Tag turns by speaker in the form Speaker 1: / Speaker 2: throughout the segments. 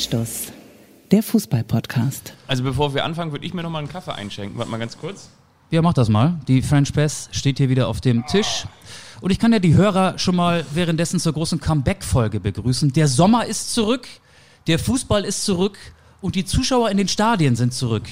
Speaker 1: Anstoß, der Fußball-Podcast.
Speaker 2: Also bevor wir anfangen, würde ich mir noch mal einen Kaffee einschenken. Warte mal ganz kurz.
Speaker 3: Ja, mach das mal. Die French Press steht hier wieder auf dem Tisch. Und ich kann ja die Hörer schon mal währenddessen zur großen Comeback-Folge begrüßen. Der Sommer ist zurück, der Fußball ist zurück und die Zuschauer in den Stadien sind zurück.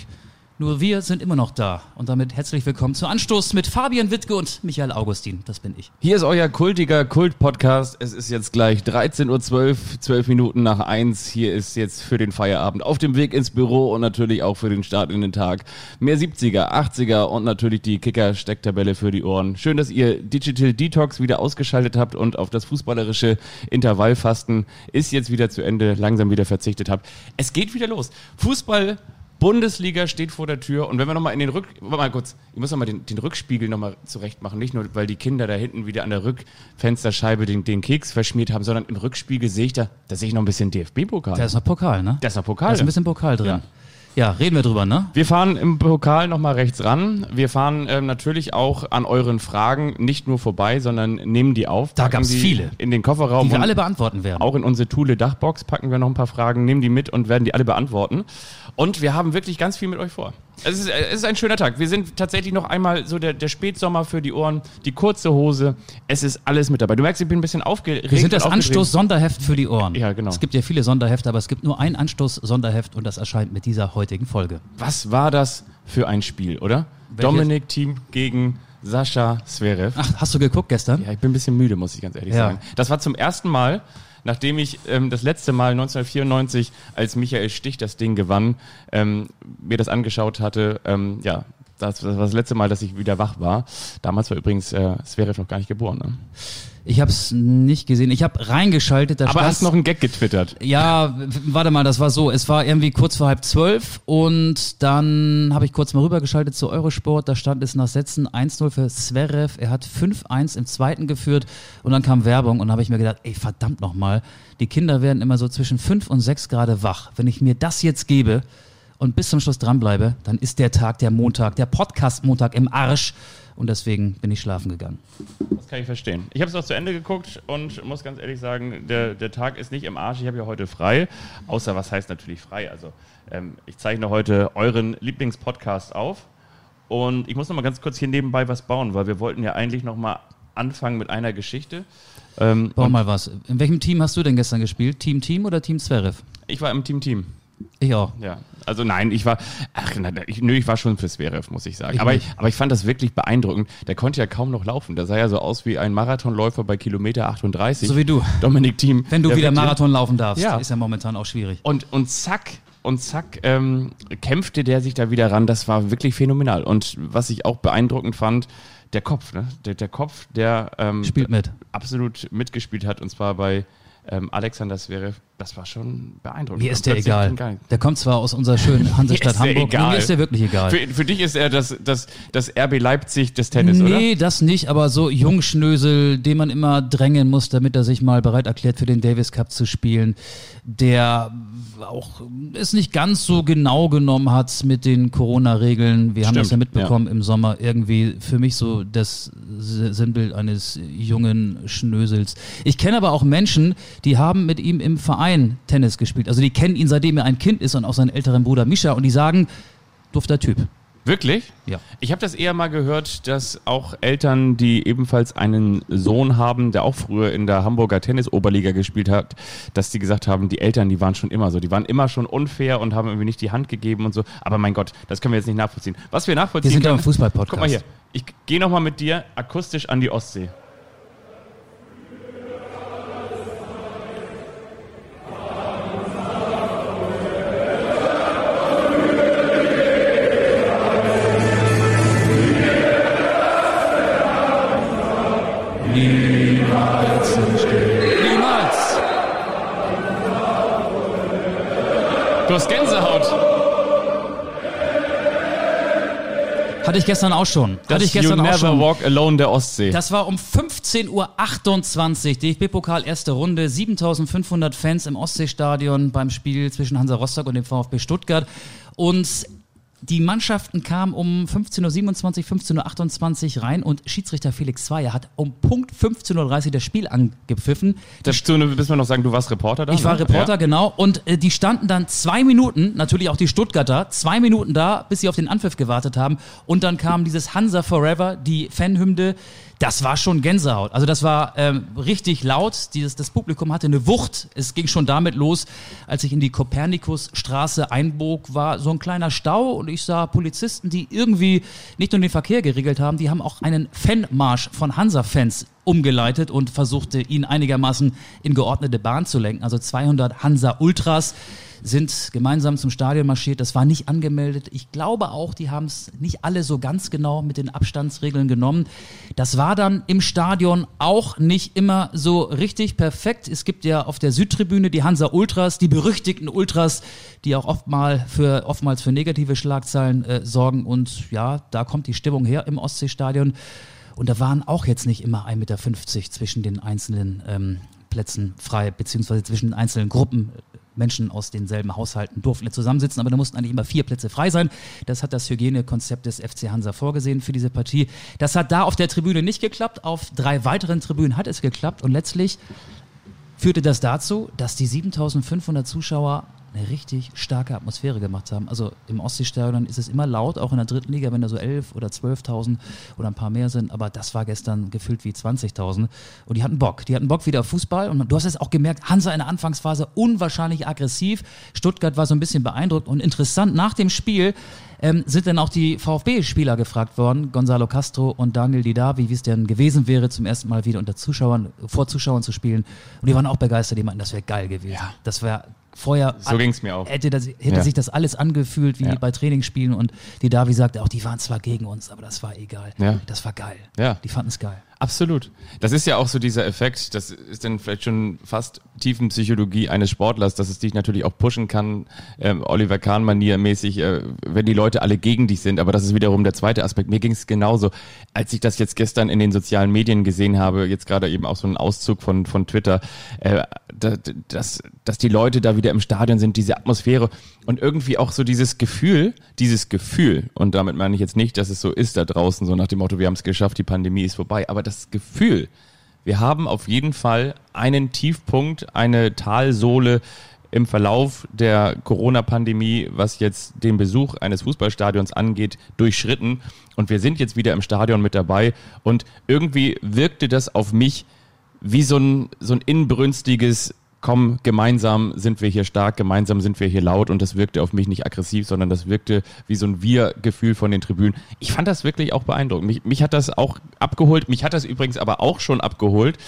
Speaker 3: Nur wir sind immer noch da. Und damit herzlich willkommen zu Anstoß mit Fabian Wittke und Michael Augustin. Das bin ich.
Speaker 2: Hier ist euer kultiger Kult-Podcast. Es ist jetzt gleich 13.12 Uhr, 12 Minuten nach 1. Hier ist jetzt für den Feierabend auf dem Weg ins Büro und natürlich auch für den Start in den Tag mehr 70er, 80er und natürlich die Kicker-Stecktabelle für die Ohren. Schön, dass ihr Digital Detox wieder ausgeschaltet habt und auf das fußballerische Intervallfasten ist jetzt wieder zu Ende, langsam wieder verzichtet habt. Es geht wieder los. Fußball Bundesliga steht vor der Tür und wenn wir nochmal in den Rück... Warte mal kurz, ich muss nochmal den, den Rückspiegel nochmal zurecht machen. Nicht nur, weil die Kinder da hinten wieder an der Rückfensterscheibe den, den Keks verschmiert haben, sondern im Rückspiegel sehe ich da, da sehe ich noch ein bisschen DFB-Pokal.
Speaker 3: Da ist noch Pokal, ne?
Speaker 2: Da ist noch Pokal.
Speaker 3: Da ist ein bisschen Pokal drin.
Speaker 2: Ja.
Speaker 3: Ja, reden wir drüber, ne?
Speaker 2: Wir fahren im Pokal nochmal rechts ran. Wir fahren ähm, natürlich auch an euren Fragen nicht nur vorbei, sondern nehmen die auf.
Speaker 3: Da gab's
Speaker 2: die
Speaker 3: viele.
Speaker 2: In den Kofferraum.
Speaker 3: Die wir alle beantworten werden.
Speaker 2: Auch in unsere Thule Dachbox packen wir noch ein paar Fragen, nehmen die mit und werden die alle beantworten. Und wir haben wirklich ganz viel mit euch vor. Es ist, es ist ein schöner Tag. Wir sind tatsächlich noch einmal so der, der Spätsommer für die Ohren, die kurze Hose. Es ist alles mit dabei. Du merkst, ich bin ein bisschen aufgeregt.
Speaker 3: Wir sind das. Anstoß-Sonderheft für die Ohren.
Speaker 2: Ja, genau.
Speaker 3: Es gibt ja viele Sonderhefte, aber es gibt nur ein Anstoß-Sonderheft und das erscheint mit dieser heutigen Folge.
Speaker 2: Was war das für ein Spiel, oder?
Speaker 3: Welches?
Speaker 2: Dominik Team gegen Sascha Zverev.
Speaker 3: Ach, hast du geguckt gestern?
Speaker 2: Ja, ich bin ein bisschen müde, muss ich ganz ehrlich
Speaker 3: Ja.
Speaker 2: sagen. Das war zum ersten Mal, nachdem ich ähm, das letzte Mal 1994, als Michael Stich das Ding gewann, ähm, mir das angeschaut hatte. Ähm, ja, das, das war das letzte Mal, dass ich wieder wach war. Damals war übrigens äh, Zverev noch gar nicht geboren. Ne?
Speaker 3: Ich habe es nicht gesehen. Ich habe reingeschaltet. Da
Speaker 2: Aber
Speaker 3: stand-
Speaker 2: hast noch einen Gag getwittert.
Speaker 3: Ja, warte mal, das war so. Es war irgendwie kurz vor halb zwölf und dann habe ich kurz mal rübergeschaltet zu Eurosport. Da stand es nach Sätzen 1-0 für Zverev. Er hat 5-1 im zweiten geführt und dann kam Werbung und habe ich mir gedacht, ey, verdammt nochmal. Die Kinder werden immer so zwischen 5 und 6 Grad wach. Wenn ich mir das jetzt gebe und bis zum Schluss dranbleibe, dann ist der Tag, der Montag, der Podcast-Montag im Arsch. Und deswegen bin ich schlafen gegangen.
Speaker 2: Das kann ich verstehen. Ich habe es noch zu Ende geguckt und muss ganz ehrlich sagen, der, der Tag ist nicht im Arsch. Ich habe ja heute frei. Außer, was heißt natürlich frei? Also, ähm, ich zeichne heute euren Lieblingspodcast auf. Und ich muss noch mal ganz kurz hier nebenbei was bauen, weil wir wollten ja eigentlich noch mal anfangen mit einer Geschichte. Ähm,
Speaker 3: Bau mal was. In welchem Team hast du denn gestern gespielt? Team Team oder Team Zverev?
Speaker 2: ich war im Team Team.
Speaker 3: Ich auch.
Speaker 2: Ja, also nein, ich war, ach, nein, ich, nö, ich war schon für Zverev, muss ich sagen.
Speaker 3: Ich
Speaker 2: aber, ich, aber ich fand das wirklich beeindruckend. Der konnte ja kaum noch laufen. Der sah ja so aus wie ein Marathonläufer bei Kilometer 38.
Speaker 3: So wie du.
Speaker 2: Dominik Thiem.
Speaker 3: Wenn du
Speaker 2: Der
Speaker 3: wieder Marathon laufen darfst,
Speaker 2: Ja.
Speaker 3: ist ja momentan auch schwierig.
Speaker 2: Und, und zack, und zack, ähm, kämpfte der sich da wieder ran. Das war wirklich phänomenal. Und was ich auch beeindruckend fand, der Kopf, ne? Der, der Kopf, der ähm,
Speaker 3: Spielt mit.
Speaker 2: absolut mitgespielt hat, und zwar bei ähm, Alexander Zverev, das war schon beeindruckend.
Speaker 3: Mir ist der egal. Der kommt zwar aus unserer schönen Hansestadt Hamburg. Mir ist der wirklich egal.
Speaker 2: Für, für dich ist er das, das, das RB Leipzig des Tennis, oder?
Speaker 3: nee, das nicht, aber so Jungschnösel, den man immer drängen muss, damit er sich mal bereit erklärt, für den Davis Cup zu spielen, der auch es nicht ganz so genau genommen hat mit den Corona-Regeln. Wir haben
Speaker 2: Stimmt,
Speaker 3: das ja mitbekommen im Sommer. Irgendwie für mich so das Sinnbild eines jungen Schnösels. Ich kenne aber auch Menschen, die haben mit ihm im Verein Tennis gespielt. Also die kennen ihn, seitdem er ein Kind ist und auch seinen älteren Bruder Mischa und die sagen, dufter Typ.
Speaker 2: Wirklich?
Speaker 3: Ja.
Speaker 2: Ich habe das eher mal gehört, dass auch Eltern, die ebenfalls einen Sohn haben, der auch früher in der Hamburger Tennis-Oberliga gespielt hat, dass die gesagt haben, die Eltern, die waren schon immer so. Die waren immer schon unfair und haben irgendwie nicht die Hand gegeben und so. Aber mein Gott, das können wir jetzt nicht nachvollziehen. Was wir nachvollziehen
Speaker 3: Wir sind ja ein Fußball-Podcast.
Speaker 2: Guck mal hier. Ich gehe nochmal mit dir akustisch an die Ostsee.
Speaker 3: Hatte ich gestern auch schon.
Speaker 2: Das
Speaker 3: Hatte ich
Speaker 2: You
Speaker 3: gestern auch
Speaker 2: Never
Speaker 3: schon.
Speaker 2: Walk Alone der Ostsee.
Speaker 3: Das war um 15.28 Uhr, DFB-Pokal erste Runde, 7500 Fans im Ostseestadion beim Spiel zwischen Hansa Rostock und dem VfB Stuttgart. Und die Mannschaften kamen um 15.27 Uhr, 15.28 Uhr rein und Schiedsrichter Felix Zweier hat um Punkt 15.30 Uhr das Spiel angepfiffen.
Speaker 2: Dazu müssen wir noch sagen, du warst Reporter da?
Speaker 3: Ich war
Speaker 2: ne?
Speaker 3: Reporter,
Speaker 2: Ja.
Speaker 3: genau. Und äh, die standen dann zwei Minuten, natürlich auch die Stuttgarter, zwei Minuten da, bis sie auf den Anpfiff gewartet haben. Und dann kam dieses Hansa Forever, die Fanhymne. Das war schon Gänsehaut. Also das war ähm, richtig laut. Dieses, das Publikum hatte eine Wucht. Es ging schon damit los, als ich in die Kopernikusstraße einbog, war so ein kleiner Stau und ich sah Polizisten, die irgendwie nicht nur den Verkehr geregelt haben, die haben auch einen Fanmarsch von Hansa-Fans umgeleitet und versuchte, ihn einigermaßen in geordnete Bahn zu lenken. Also 200 Hansa-Ultras sind gemeinsam zum Stadion marschiert. Das war nicht angemeldet. Ich glaube auch, die haben es nicht alle so ganz genau mit den Abstandsregeln genommen. Das war dann im Stadion auch nicht immer so richtig perfekt. Es gibt ja auf der Südtribüne die Hansa Ultras, die berüchtigten Ultras, die auch oft für, oftmals für negative Schlagzeilen äh, sorgen. Und ja, da kommt die Stimmung her im Ostseestadion. Und da waren auch jetzt nicht immer 1,50 Meter zwischen den einzelnen ähm, Plätzen frei, beziehungsweise zwischen den einzelnen Gruppen. Menschen aus denselben Haushalten durften nicht zusammensitzen, aber da mussten eigentlich immer vier Plätze frei sein. Das hat das Hygienekonzept des FC Hansa vorgesehen für diese Partie. Das hat da auf der Tribüne nicht geklappt, auf drei weiteren Tribünen hat es geklappt und letztlich führte das dazu, dass die 7500 Zuschauer eine richtig starke Atmosphäre gemacht haben. Also im Ostseestadion ist es immer laut, auch in der dritten Liga, wenn da so 11 oder 12.000 oder ein paar mehr sind. Aber das war gestern gefühlt wie 20.000. Und die hatten Bock. Die hatten Bock wieder auf Fußball. Und du hast es auch gemerkt, Hansa in der Anfangsphase unwahrscheinlich aggressiv. Stuttgart war so ein bisschen beeindruckt und interessant. Nach dem Spiel ähm, sind dann auch die VfB-Spieler gefragt worden, Gonzalo Castro und Daniel Didavi, wie es denn gewesen wäre, zum ersten Mal wieder unter Zuschauern, vor Zuschauern zu spielen. Und die waren auch begeistert, die meinten, das wäre geil gewesen.
Speaker 2: Ja.
Speaker 3: Das wäre vorher.
Speaker 2: So ging's mir auch.
Speaker 3: Hätte, das, hätte
Speaker 2: Ja.
Speaker 3: sich das alles angefühlt wie
Speaker 2: Ja.
Speaker 3: bei Trainingsspielen und Didavi sagte auch, die waren zwar gegen uns, aber das war egal.
Speaker 2: Ja.
Speaker 3: Das war geil.
Speaker 2: Ja.
Speaker 3: Die fanden es geil.
Speaker 2: Absolut. Das ist ja auch so dieser Effekt, das ist dann vielleicht schon fast Tiefenpsychologie eines Sportlers, dass es dich natürlich auch pushen kann, ähm, Oliver Kahn-Manier mäßig, äh, wenn die Leute alle gegen dich sind. Aber das ist wiederum der zweite Aspekt. Mir ging es genauso. Als ich das jetzt gestern in den sozialen Medien gesehen habe, jetzt gerade eben auch so einen Auszug von, von Twitter, äh, dass, dass die Leute da wieder im Stadion sind, diese Atmosphäre und irgendwie auch so dieses Gefühl, dieses Gefühl, und damit meine ich jetzt nicht, dass es so ist da draußen, so nach dem Motto, wir haben es geschafft, die Pandemie ist vorbei, aber das Gefühl, wir haben auf jeden Fall einen Tiefpunkt, eine Talsohle im Verlauf der Corona-Pandemie, was jetzt den Besuch eines Fußballstadions angeht, durchschritten. Und wir sind jetzt wieder im Stadion mit dabei. Und irgendwie wirkte das auf mich wie so ein, so ein inbrünstiges, komm, gemeinsam sind wir hier stark, gemeinsam sind wir hier laut. Und das wirkte auf mich nicht aggressiv, sondern das wirkte wie so ein Wir-Gefühl von den Tribünen. Ich fand das wirklich auch beeindruckend. Mich, mich hat das auch abgeholt. Mich hat das übrigens aber auch schon abgeholt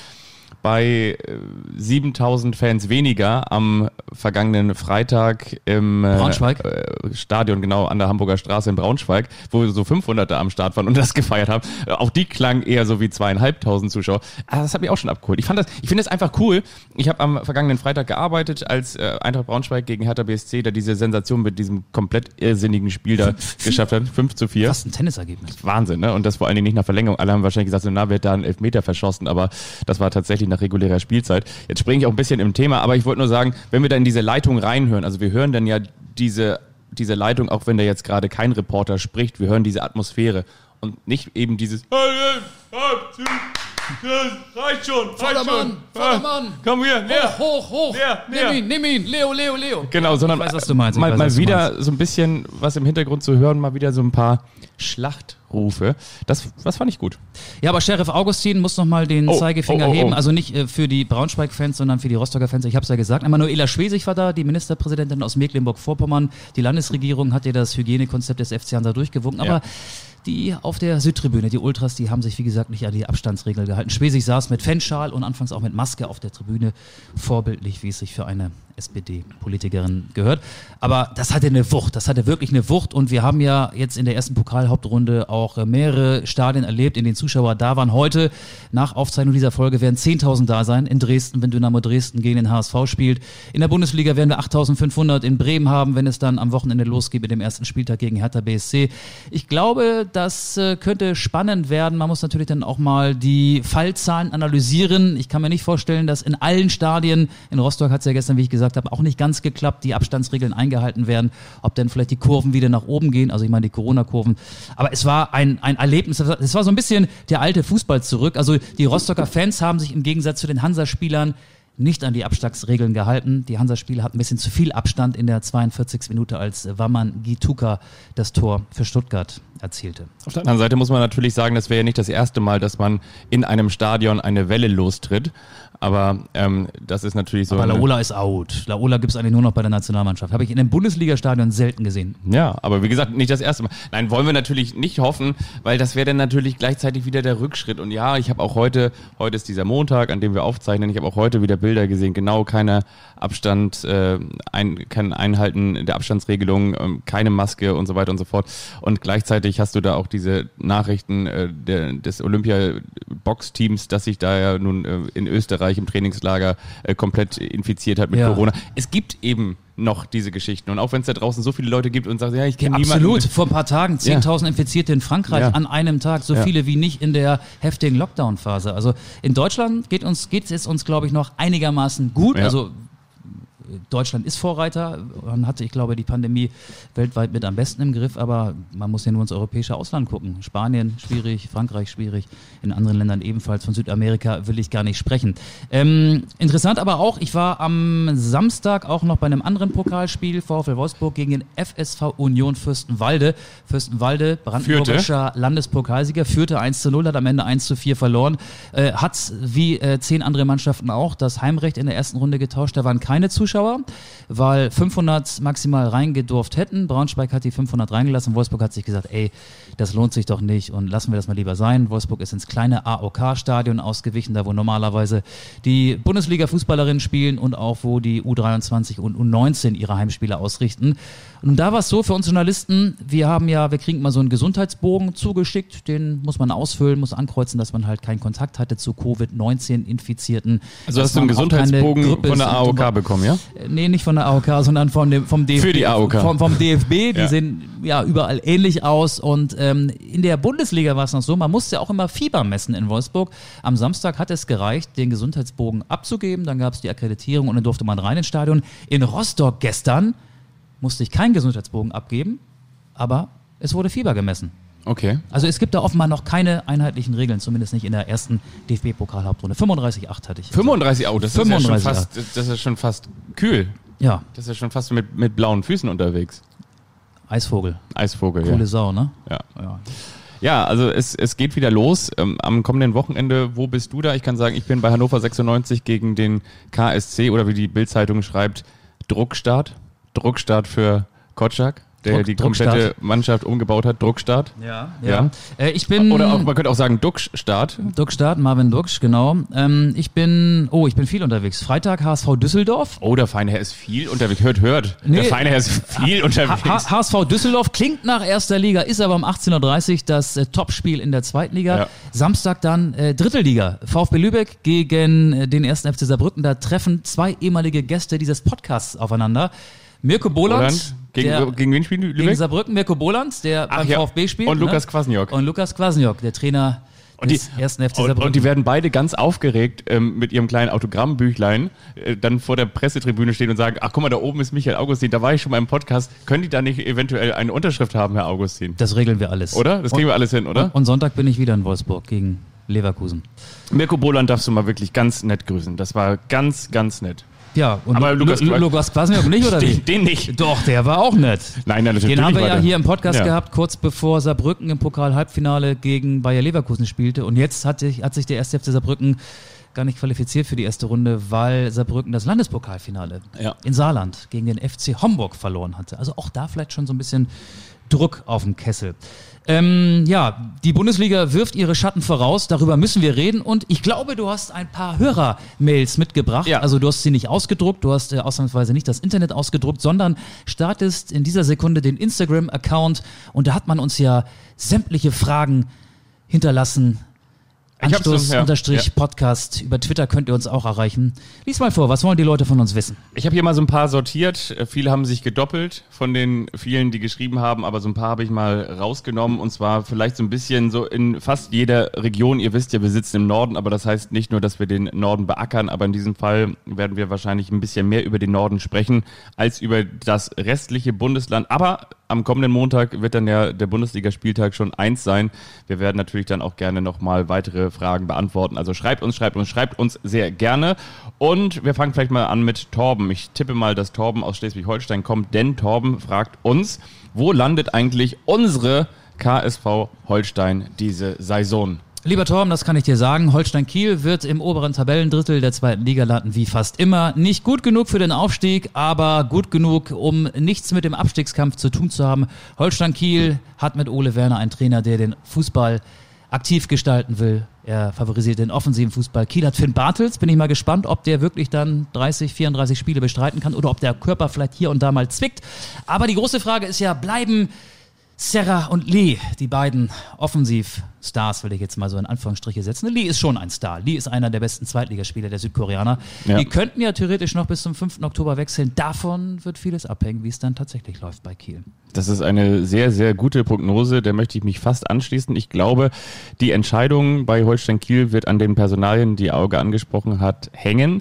Speaker 2: bei äh, 7000 Fans weniger am vergangenen Freitag im äh,
Speaker 3: Braunschweig?
Speaker 2: äh, Stadion, genau an der Hamburger Straße in Braunschweig, wo so 500 am Start waren und das gefeiert haben. Äh, Auch die klangen eher so wie zweieinhalbtausend Zuschauer. Ah, das hat mich auch schon abgeholt. Ich fand das, ich finde das einfach cool. Ich habe am vergangenen Freitag gearbeitet, als äh, Eintracht Braunschweig gegen Hertha BSC da diese Sensation mit diesem komplett irrsinnigen Spiel da geschafft hat. 5 zu 4.
Speaker 3: Fast ein Tennisergebnis.
Speaker 2: Wahnsinn, ne? Und das vor allen Dingen nicht nach Verlängerung. Alle haben wahrscheinlich gesagt, so, na, wird da ein Elfmeter verschossen, aber das war tatsächlich nach regulärer Spielzeit. Jetzt springe ich auch ein bisschen im Thema, aber ich wollte nur sagen, wenn wir da in diese Leitung reinhören, also wir hören dann ja diese, diese Leitung, auch wenn da jetzt gerade kein Reporter spricht, wir hören diese Atmosphäre und nicht eben dieses reicht schon, reicht schon.
Speaker 3: Mann!
Speaker 2: Komm hier, näher.
Speaker 3: Hoch, hoch!
Speaker 2: Näher, näher.
Speaker 3: ihn, nimm ihn! Leo, Leo, Leo!
Speaker 2: Genau, sondern
Speaker 3: Ich weiß, was du meinst, ich
Speaker 2: mal,
Speaker 3: weiß,
Speaker 2: mal wieder so ein bisschen was im Hintergrund zu hören, mal wieder so ein paar Schlachtrufe. Das, das fand ich gut.
Speaker 3: Ja, aber Sheriff Augustin muss nochmal den
Speaker 2: Oh,
Speaker 3: Zeigefinger
Speaker 2: oh, oh, oh.
Speaker 3: heben. Also nicht äh, für die Braunschweig-Fans, sondern für die Rostocker Fans. Ich habe es ja gesagt. Emanuela Schwesig war da, die Ministerpräsidentin aus Mecklenburg-Vorpommern. Die Landesregierung hat ja das Hygienekonzept des FC Hansa durchgewunken.
Speaker 2: Ja.
Speaker 3: Die auf der Südtribüne, die Ultras, die haben sich, wie gesagt, nicht an die Abstandsregel gehalten. Schwesig saß mit Fanschal und anfangs auch mit Maske auf der Tribüne. Vorbildlich, wie es sich für eine SPD-Politikerin gehört. Aber das hatte eine Wucht, das hatte wirklich eine Wucht. Und wir haben ja jetzt in der ersten Pokalhauptrunde auch auch äh, mehrere Stadien erlebt, in denen Zuschauer da waren. Heute, nach Aufzeichnung dieser Folge, werden 10.000 da sein in Dresden, wenn Dynamo Dresden gegen den HSV spielt. In der Bundesliga werden wir 8.500 in Bremen haben, wenn es dann am Wochenende losgeht mit dem ersten Spieltag gegen Hertha BSC. Ich glaube, das äh, könnte spannend werden. Man muss natürlich dann auch mal die Fallzahlen analysieren. Ich kann mir nicht vorstellen, dass in allen Stadien, in Rostock hat es ja gestern, wie ich gesagt habe, auch nicht ganz geklappt, die Abstandsregeln eingehalten werden, ob dann vielleicht die Kurven wieder nach oben gehen, also ich meine die Corona-Kurven. Aber es war ein, ein Erlebnis, es war so ein bisschen der alte Fußball zurück. Also die Rostocker Fans haben sich im Gegensatz zu den Hansa-Spielern nicht an die Abschlagsregeln gehalten. Die Hansa-Spieler hatten ein bisschen zu viel Abstand in der 42. Minute, als Waman Gituka das Tor für Stuttgart erzielte.
Speaker 2: Auf der anderen Seite muss man natürlich sagen, das wäre ja nicht das erste Mal, dass man in einem Stadion eine Welle lostritt. Aber ähm, das ist natürlich so.
Speaker 3: Aber Laola ist out. Laola gibt es eigentlich nur noch bei der Nationalmannschaft. Habe ich in einem Bundesliga-Stadion selten gesehen.
Speaker 2: Ja, aber wie gesagt, nicht das erste Mal. Nein, wollen wir natürlich nicht hoffen, weil das wäre dann natürlich gleichzeitig wieder der Rückschritt. Und ja, ich habe auch heute, heute ist dieser Montag, an dem wir aufzeichnen, ich habe auch heute wieder Bilder gesehen, genau keine Abstand, äh, ein, kein Einhalten der Abstandsregelung, ähm, keine Maske und so weiter und so fort. Und gleichzeitig hast du da auch diese Nachrichten äh, der, des Olympia-Box-Teams, dass sich da ja nun äh, in Österreich im Trainingslager äh, komplett infiziert hat mit
Speaker 3: Ja.
Speaker 2: Corona. Es gibt eben noch diese Geschichten. Und auch wenn es da draußen so viele Leute gibt und sagen, ja, ich kenne
Speaker 3: Absolut.
Speaker 2: niemanden.
Speaker 3: Vor ein paar Tagen 10.000 Infizierte in Frankreich
Speaker 2: Ja.
Speaker 3: an einem Tag, so
Speaker 2: Ja.
Speaker 3: viele wie nicht in der heftigen Lockdown-Phase. Also in Deutschland geht uns geht es uns, glaube ich, noch einigermaßen gut.
Speaker 2: Ja.
Speaker 3: Also Deutschland ist Vorreiter. Man hatte, ich glaube, die Pandemie weltweit mit am besten im Griff, aber man muss ja nur ins europäische Ausland gucken. Spanien schwierig, Frankreich schwierig, in anderen Ländern ebenfalls. Von Südamerika will ich gar nicht sprechen. Ähm, interessant aber auch, ich war am Samstag auch noch bei einem anderen Pokalspiel, VfL Wolfsburg gegen den FSV Union Fürstenwalde. Fürstenwalde, brandenburgischer Landespokalsieger, führte 1 zu 0, hat am Ende 1 zu 4 verloren. Äh, hat wie äh, zehn andere Mannschaften auch das Heimrecht in der ersten Runde getauscht. Da waren keine Zuschauer, weil 500 maximal reingedurft hätten. Braunschweig hat die 500 reingelassen. Wolfsburg hat sich gesagt, ey, das lohnt sich doch nicht und lassen wir das mal lieber sein. Wolfsburg ist ins kleine AOK-Stadion ausgewichen, da wo normalerweise die Bundesliga-Fußballerinnen spielen und auch wo die U23 und U19 ihre Heimspiele ausrichten. Und da war es so für uns Journalisten, wir haben ja, wir kriegen mal so einen Gesundheitsbogen zugeschickt, den muss man ausfüllen, muss ankreuzen, dass man halt keinen Kontakt hatte zu Covid-19-Infizierten.
Speaker 2: Also hast du einen Gesundheitsbogen von der AOK bekommen, ja?
Speaker 3: Nee, nicht von der AOK, sondern von dem, vom DFB.
Speaker 2: Für die AOK.
Speaker 3: Vom, vom DFB. Die
Speaker 2: Ja.
Speaker 3: sehen ja überall ähnlich aus. Und ähm, in der Bundesliga war es noch so, man musste ja auch immer Fieber messen in Wolfsburg. Am Samstag hat es gereicht, den Gesundheitsbogen abzugeben. Dann gab es die Akkreditierung und dann durfte man rein ins Stadion. In Rostock gestern musste ich keinen Gesundheitsbogen abgeben, aber es wurde Fieber gemessen.
Speaker 2: Okay.
Speaker 3: Also es gibt da offenbar noch keine einheitlichen Regeln, zumindest nicht in der ersten DFB-Pokalhauptrunde. 35,8 hatte ich.
Speaker 2: 35, oh, das ist, ja
Speaker 3: 35,
Speaker 2: schon fast, das ist schon fast kühl.
Speaker 3: Ja,
Speaker 2: Das ist ja schon fast mit, mit blauen Füßen unterwegs.
Speaker 3: Eisvogel.
Speaker 2: Eisvogel,
Speaker 3: Coole
Speaker 2: ja.
Speaker 3: Sau, ne?
Speaker 2: ja.
Speaker 3: Ja.
Speaker 2: Ja, also es, es geht wieder los. Ähm, am kommenden Wochenende, wo bist du da? Ich kann sagen, ich bin bei Hannover 96 gegen den KSC oder wie die Bildzeitung schreibt, Druckstart. Druckstart für Kotschak, der
Speaker 3: Druck-
Speaker 2: die
Speaker 3: Druckstart.
Speaker 2: komplette Mannschaft umgebaut hat. Druckstart.
Speaker 3: Ja,
Speaker 2: Ja.
Speaker 3: ja. Äh, ich bin
Speaker 2: Oder auch, man könnte auch sagen Duckstart.
Speaker 3: Duckstart, Marvin Ducksch, genau. Ähm, ich bin, oh, ich bin viel unterwegs. Freitag HSV Düsseldorf.
Speaker 2: Oh, der feine Herr ist viel unterwegs. Hört, hört.
Speaker 3: Nee.
Speaker 2: Der feine Herr ist viel unterwegs.
Speaker 3: H HSV Düsseldorf klingt nach erster Liga, ist aber um 18.30 Uhr das äh, Topspiel in der zweiten Liga.
Speaker 2: Ja.
Speaker 3: Samstag dann äh, Dritte Liga. VfB Lübeck gegen äh, den ersten FC Saarbrücken. Da treffen zwei ehemalige Gäste dieses Podcasts aufeinander. Mirko Boland,
Speaker 2: gegen,
Speaker 3: der,
Speaker 2: gegen wen spielen die
Speaker 3: gegen
Speaker 2: Lübeck?
Speaker 3: Saarbrücken, Mirko Boland, der
Speaker 2: Ach
Speaker 3: beim
Speaker 2: ja.
Speaker 3: VfB spielt.
Speaker 2: Und Lukas
Speaker 3: ne?
Speaker 2: Kwasniok.
Speaker 3: Und Lukas Kwasniok, der Trainer
Speaker 2: Und die,
Speaker 3: des ersten FC
Speaker 2: und,
Speaker 3: Saarbrücken.
Speaker 2: und die werden beide ganz aufgeregt ähm, mit ihrem kleinen Autogrammbüchlein äh, dann vor der Pressetribüne stehen und sagen, ach guck mal, da oben ist Michael Augustin, da war ich schon mal im Podcast. Können die da nicht eventuell eine Unterschrift haben, Herr Augustin?
Speaker 3: das regeln wir alles.
Speaker 2: Oder? Das kriegen wir alles hin, oder?
Speaker 3: Und, und Sonntag bin ich wieder in Wolfsburg gegen Leverkusen.
Speaker 2: Mirko Boland darfst du mal wirklich ganz nett grüßen. Das war ganz, ganz nett.
Speaker 3: Ja, und
Speaker 2: Aber
Speaker 3: Lu-
Speaker 2: Lukas
Speaker 3: Lu- Lukas Kwasniok nicht, oder wie?
Speaker 2: Den, nicht.
Speaker 3: Doch, der war auch nett.
Speaker 2: Nein, nein, natürlich
Speaker 3: Den haben wir ja hier im Podcast
Speaker 2: Ja.
Speaker 3: gehabt, kurz bevor Saarbrücken im Pokal-Halbfinale gegen Bayer Leverkusen spielte. Und jetzt hat sich, hat sich der erste FC Saarbrücken gar nicht qualifiziert für die erste Runde, weil Saarbrücken das Landespokalfinale
Speaker 2: Ja.
Speaker 3: in Saarland gegen den FC Homburg verloren hatte. Also auch da vielleicht schon so ein bisschen Druck auf dem Kessel. Ähm, ja, die Bundesliga wirft ihre Schatten voraus, darüber müssen wir reden. Und ich glaube, du hast ein paar Hörer-Mails mitgebracht.
Speaker 2: Ja.
Speaker 3: Also du hast sie nicht ausgedruckt, du hast äh, ausnahmsweise nicht das Internet ausgedruckt, sondern startest in dieser Sekunde den Instagram-Account und da hat man uns ja sämtliche Fragen hinterlassen.
Speaker 2: Ich hab's
Speaker 3: Anstoß
Speaker 2: so, ja.
Speaker 3: unterstrich
Speaker 2: Ja.
Speaker 3: Podcast. Über Twitter könnt ihr uns auch erreichen. Lies mal vor, was wollen die Leute von uns wissen?
Speaker 2: Ich habe hier mal so ein paar sortiert. Äh, Viele haben sich gedoppelt von den vielen, die geschrieben haben, aber so ein paar habe ich mal rausgenommen und zwar vielleicht so ein bisschen so in fast jeder Region. Ihr wisst ja, wir sitzen im Norden, aber das heißt nicht nur, dass wir den Norden beackern, aber in diesem Fall werden wir wahrscheinlich ein bisschen mehr über den Norden sprechen als über das restliche Bundesland. Aber am kommenden Montag wird dann ja der Bundesligaspieltag schon eins sein. Wir werden natürlich dann auch gerne nochmal weitere Fragen beantworten. Also schreibt uns, schreibt uns, schreibt uns sehr gerne. Und wir fangen vielleicht mal an mit Torben. Ich tippe mal, dass Torben aus Schleswig-Holstein kommt, denn Torben fragt uns, wo landet eigentlich unsere KSV Holstein diese Saison?
Speaker 3: Lieber Torben, das kann ich dir sagen. Holstein Kiel wird im oberen Tabellendrittel der zweiten Liga landen, wie fast immer. Nicht gut genug für den Aufstieg, aber gut genug, um nichts mit dem Abstiegskampf zu tun zu haben. Holstein Kiel hat mit Ole Werner einen Trainer, der den Fußball aktiv gestalten will. Er favorisiert den offensiven Fußball. Kiel hat Finn Bartels. Bin ich mal gespannt, ob der wirklich dann 30, 34 Spiele bestreiten kann oder ob der Körper vielleicht hier und da mal zwickt. Aber die große Frage ist ja, bleiben Serra und Lee, die beiden Offensivstars, will ich jetzt mal so in Anführungsstriche setzen. Lee ist schon ein Star. Lee ist einer der besten Zweitligaspieler der Südkoreaner.
Speaker 2: Ja.
Speaker 3: Die könnten ja theoretisch noch bis zum 5. Oktober wechseln. Davon wird vieles abhängen, wie es dann tatsächlich läuft bei Kiel.
Speaker 2: Das ist eine sehr, sehr gute Prognose. Der möchte ich mich fast anschließen. Ich glaube, die Entscheidung bei Holstein Kiel wird an den Personalien, die Auge angesprochen hat, hängen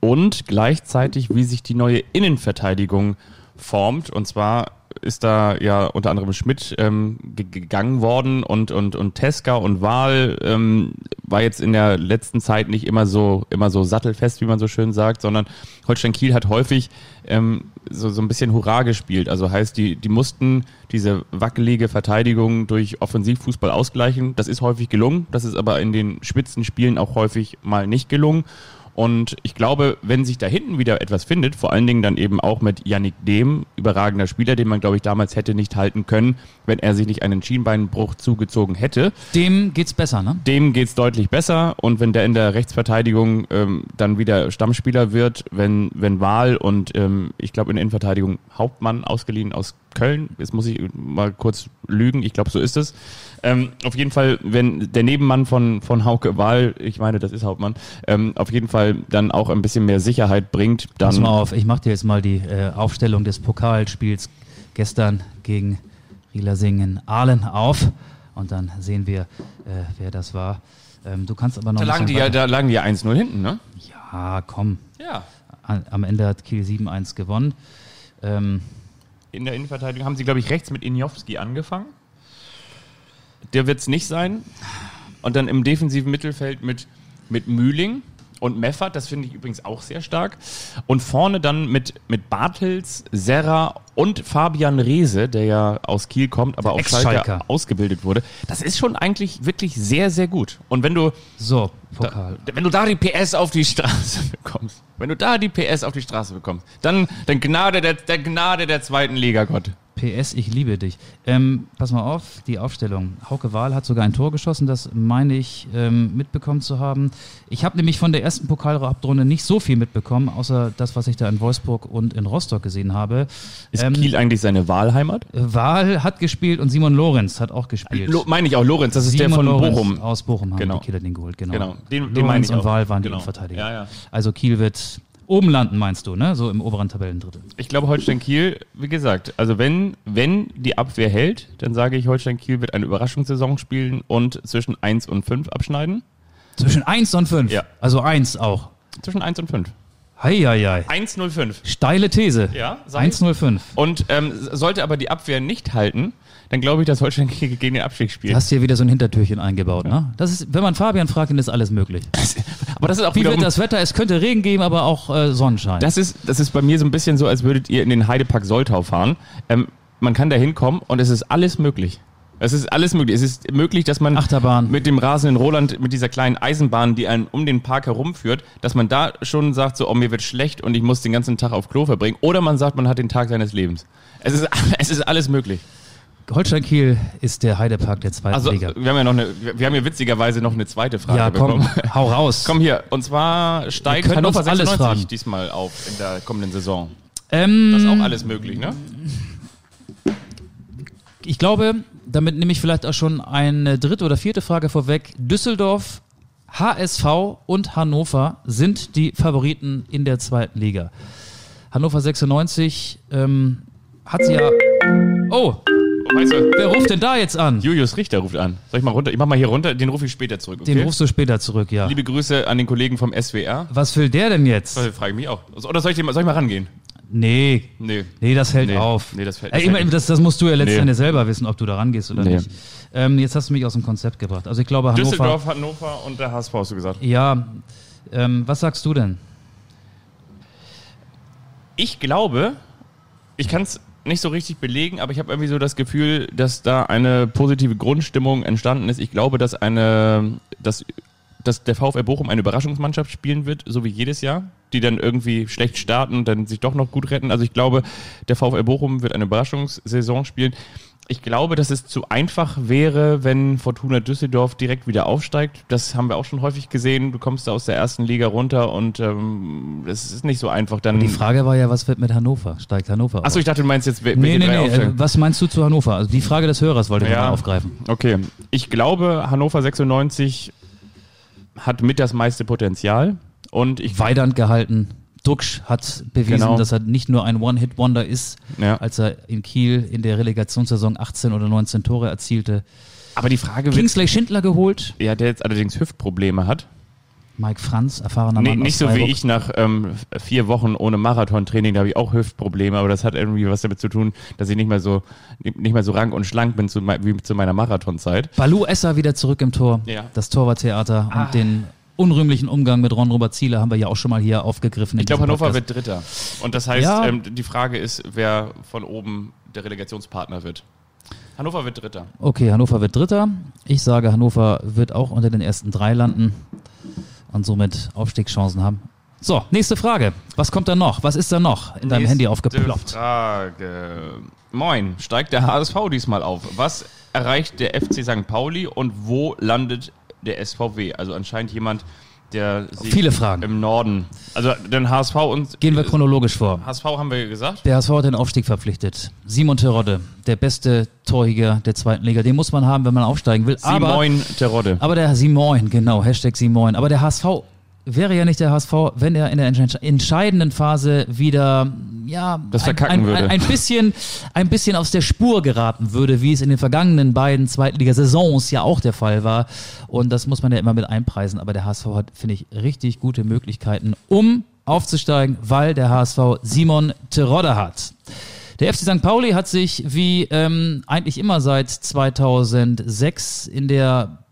Speaker 2: und gleichzeitig, wie sich die neue Innenverteidigung formt. Und zwar ist da ja unter anderem Schmidt ähm, ge- gegangen worden und und und Teska und Wahl ähm, war jetzt in der letzten Zeit nicht immer so immer so sattelfest, wie man so schön sagt, sondern Holstein Kiel hat häufig ähm, so so ein bisschen Hurra gespielt. Also heißt die die mussten diese wackelige Verteidigung durch Offensivfußball ausgleichen. Das ist häufig gelungen. Das ist aber in den Spitzenspielen auch häufig mal nicht gelungen. Und ich glaube, wenn sich da hinten wieder etwas findet, vor allen Dingen dann eben auch mit Yannick Dehm, überragender Spieler, den man, glaube ich, damals hätte nicht halten können, wenn er sich nicht einen Schienbeinbruch zugezogen hätte.
Speaker 3: Dem geht's besser, ne?
Speaker 2: Dem geht's deutlich besser und wenn der in der Rechtsverteidigung ähm, dann wieder Stammspieler wird, wenn, wenn Wahl und ähm, ich glaube in der Innenverteidigung Hauptmann ausgeliehen aus Köln, jetzt muss ich mal kurz lügen, ich glaube so ist es. Ähm, auf jeden Fall, wenn der Nebenmann von, von Hauke Wahl, ich meine, das ist Hauptmann, ähm, auf jeden Fall dann auch ein bisschen mehr Sicherheit bringt,
Speaker 3: Pass
Speaker 2: dann
Speaker 3: mal auf, ich mache dir jetzt mal die äh, Aufstellung des Pokalspiels gestern gegen Rielersingen Aalen auf und dann sehen wir, äh, wer das war. Ähm, du kannst aber noch
Speaker 2: da lagen die ja, da lagen die ja 1-0 hinten, ne?
Speaker 3: Ja, komm.
Speaker 2: Ja.
Speaker 3: Am Ende hat Kiel 7-1 gewonnen. Ähm,
Speaker 2: In der Innenverteidigung haben sie, glaube ich, rechts mit Injowski angefangen. Der wird es nicht sein. Und dann im defensiven Mittelfeld mit, mit Mühling und Meffert, das finde ich übrigens auch sehr stark. Und vorne dann mit, mit Bartels, Serra und Fabian Reese, der ja aus Kiel kommt, aber auf Schalke ausgebildet wurde. Das ist schon eigentlich wirklich sehr, sehr gut. Und wenn du,
Speaker 3: so, Pokal.
Speaker 2: da, wenn du da die PS auf die Straße bekommst, wenn du da die PS auf die Straße bekommst, dann, dann Gnade der, der Gnade der zweiten Liga, Gott.
Speaker 3: PS, ich liebe dich. Ähm, pass mal auf, die Aufstellung. Hauke Wahl hat sogar ein Tor geschossen, das meine ich ähm, mitbekommen zu haben. Ich habe nämlich von der ersten Pokalrunde nicht so viel mitbekommen, außer das, was ich da in Wolfsburg und in Rostock gesehen habe.
Speaker 2: Ist
Speaker 3: Ähm,
Speaker 2: Kiel eigentlich seine Wahlheimat?
Speaker 3: Wahl hat gespielt und Simon Lorenz hat auch gespielt.
Speaker 2: Lo, meine ich auch, Lorenz, das ist der
Speaker 3: Simon
Speaker 2: von
Speaker 3: Lorenz
Speaker 2: Bochum.
Speaker 3: Aus Bochum haben
Speaker 2: Genau.
Speaker 3: die Kieler den geholt, genau.
Speaker 2: Genau, den- den
Speaker 3: Lorenz und. Wahl waren
Speaker 2: Genau.
Speaker 3: die Innenverteidiger.
Speaker 2: Ja, ja.
Speaker 3: Also Kiel wird oben landen, meinst du, ne? So im oberen Tabellendrittel.
Speaker 2: Ich glaube, Holstein Kiel, wie gesagt, also wenn, wenn die Abwehr hält, dann sage ich, Holstein Kiel wird eine Überraschungssaison spielen und zwischen 1 und 5 abschneiden.
Speaker 3: Zwischen 1 und 5.
Speaker 2: Ja.
Speaker 3: Also 1 auch.
Speaker 2: Zwischen 1 und 5.
Speaker 3: Heieiei.
Speaker 2: 1-0-5.
Speaker 3: Steile These.
Speaker 2: Ja, sag ich.
Speaker 3: 1-0-5.
Speaker 2: Und ähm, sollte aber die Abwehr nicht halten, dann glaube ich, dass Holstein gegen den Abstieg
Speaker 3: Du
Speaker 2: spielt.
Speaker 3: hast hier wieder so ein Hintertürchen eingebaut, ne? Das ist, wenn man Fabian fragt, dann ist alles möglich.
Speaker 2: Aber das ist auch
Speaker 3: Wie
Speaker 2: wiederum,
Speaker 3: wird das Wetter? Es könnte Regen geben, aber auch äh, Sonnenschein.
Speaker 2: Das ist, das ist bei mir so ein bisschen so, als würdet ihr in den Heidepark Soltau fahren. Ähm, man kann da hinkommen und es ist alles möglich. Es ist alles möglich. Es ist möglich, dass man
Speaker 3: Achterbahn.
Speaker 2: mit dem rasenden Roland, mit dieser kleinen Eisenbahn, die einen um den Park herumführt, dass man da schon sagt, so, oh, mir wird schlecht und ich muss den ganzen Tag auf Klo verbringen. Oder man sagt, man hat den Tag seines Lebens. Es ist, es ist alles möglich.
Speaker 3: Holstein Kiel ist der Heidepark der zweiten
Speaker 2: Also,
Speaker 3: Liga.
Speaker 2: wir haben ja noch eine, wir haben ja witzigerweise noch eine zweite Frage
Speaker 3: Ja, komm,
Speaker 2: bekommen.
Speaker 3: hau raus.
Speaker 2: Komm hier, und zwar steigt Hannover
Speaker 3: uns alles
Speaker 2: 96
Speaker 3: fragen.
Speaker 2: diesmal auf in der kommenden Saison.
Speaker 3: Ähm,
Speaker 2: Das ist auch alles möglich, ne?
Speaker 3: ich glaube, damit nehme ich vielleicht auch schon eine dritte oder vierte Frage vorweg. Düsseldorf, HSV und Hannover sind die Favoriten in der zweiten Liga. Hannover 96 ähm, hat sie ja. Oh,
Speaker 2: Weißt du,
Speaker 3: wer ruft denn da jetzt an?
Speaker 2: Julius Richter ruft an. Soll ich mal runter? Ich mach mal hier runter, den rufe ich später zurück. Okay?
Speaker 3: Den rufst du später zurück, ja.
Speaker 2: Liebe Grüße an den Kollegen vom SWR.
Speaker 3: Was will der denn jetzt?
Speaker 2: Das frage ich mich auch. Oder soll ich, den mal- soll ich mal rangehen?
Speaker 3: Nee,
Speaker 2: Nee.
Speaker 3: nee, das hält
Speaker 2: Nee.
Speaker 3: auf.
Speaker 2: Nee, das fällt- das
Speaker 3: ich meine,
Speaker 2: fällt-
Speaker 3: das, das musst du ja letztendlich
Speaker 2: Nee.
Speaker 3: selber wissen, ob du da rangehst oder
Speaker 2: Nee.
Speaker 3: nicht. Ähm, jetzt hast du mich aus dem Konzept gebracht. Also ich glaube, Hannover.
Speaker 2: Düsseldorf, Hannover und der HSV hast du gesagt.
Speaker 3: Ja, ähm, was sagst du denn?
Speaker 2: Ich glaube, ich kann es nicht so richtig belegen, aber ich habe irgendwie so das Gefühl, dass da eine positive Grundstimmung entstanden ist. Ich glaube, dass eine, dass, dass der VfL Bochum eine Überraschungsmannschaft spielen wird, so wie jedes Jahr, die dann irgendwie schlecht starten und dann sich doch noch gut retten. Also ich glaube, der VfL Bochum wird eine Überraschungssaison spielen. Ich glaube, dass es zu einfach wäre, wenn Fortuna Düsseldorf direkt wieder aufsteigt. Das haben wir auch schon häufig gesehen. Du kommst da aus der ersten Liga runter und ähm, das ist nicht so einfach. Dann
Speaker 3: Die Frage war ja, was wird mit Hannover? Steigt Hannover auf?
Speaker 2: Achso, ich dachte, du meinst jetzt, wer-
Speaker 3: nee, nee, nee.
Speaker 2: Aufsteigen.
Speaker 3: was meinst du zu Hannover? Also die Frage des Hörers wollte ich
Speaker 2: Ja.
Speaker 3: mal aufgreifen.
Speaker 2: Okay, ich glaube, Hannover 96 hat mit das meiste Potenzial und ich
Speaker 3: Weidand gehalten. Duxch hat bewiesen,
Speaker 2: Genau.
Speaker 3: dass er nicht nur ein One-Hit-Wonder ist,
Speaker 2: Ja.
Speaker 3: als er in Kiel in der Relegationssaison 18 oder 19 Tore erzielte.
Speaker 2: aber die Frage wird,
Speaker 3: Kingsley Schindler geholt,
Speaker 2: ja, der jetzt allerdings Hüftprobleme hat.
Speaker 3: Mike Franz, erfahrener
Speaker 2: Nee,
Speaker 3: Mann
Speaker 2: nicht so wie ich nach ähm, vier Wochen ohne Marathontraining, da habe ich auch Hüftprobleme, aber das hat irgendwie was damit zu tun, dass ich nicht mehr so nicht mehr so rank und schlank bin zu, wie zu meiner Marathonzeit.
Speaker 3: Balu Esser wieder zurück im Tor.
Speaker 2: Ja. Ah.
Speaker 3: Das Torwarttheater und den unrühmlichen Umgang mit Ron Robert Ziele haben wir ja auch schon mal hier aufgegriffen.
Speaker 2: Ich glaube, Hannover wird Dritter. Und das heißt,
Speaker 3: Ja.
Speaker 2: ähm, die Frage ist, wer von oben der Relegationspartner wird. Hannover wird Dritter.
Speaker 3: Okay, Hannover wird Dritter. Ich sage, Hannover wird auch unter den ersten drei landen und somit Aufstiegschancen haben. So, nächste Frage. Was kommt da noch? Was ist da noch in deinem
Speaker 2: Nächste
Speaker 3: Handy aufgeploppt?
Speaker 2: Frage. Moin, steigt der HSV diesmal auf? Was erreicht der FC St. Pauli und wo landet der SVW? Also anscheinend jemand, der sich
Speaker 3: Viele Fragen.
Speaker 2: im Norden. Also den HSV und
Speaker 3: Gehen wir chronologisch vor.
Speaker 2: HSV haben wir gesagt.
Speaker 3: Der HSV hat den Aufstieg verpflichtet. Simon Terodde, der beste Torjäger der zweiten Liga. Den muss man haben, wenn man aufsteigen will. Aber,
Speaker 2: Simon Terodde.
Speaker 3: aber der Simon, genau, Hashtag Simon. Aber der HSV wäre ja nicht der HSV, wenn er in der entsch- entscheidenden Phase wieder ja,
Speaker 2: Das
Speaker 3: ein, ein. Ein, ein, bisschen, ein bisschen aus der Spur geraten würde, wie es in den vergangenen beiden Zweitligasaisons ja auch der Fall war. Und das muss man ja immer mit einpreisen. Aber der HSV hat, finde ich, richtig gute Möglichkeiten, um aufzusteigen, weil der HSV Simon Terodde hat. Der FC St. Pauli hat sich wie ähm, eigentlich immer seit 2006 in der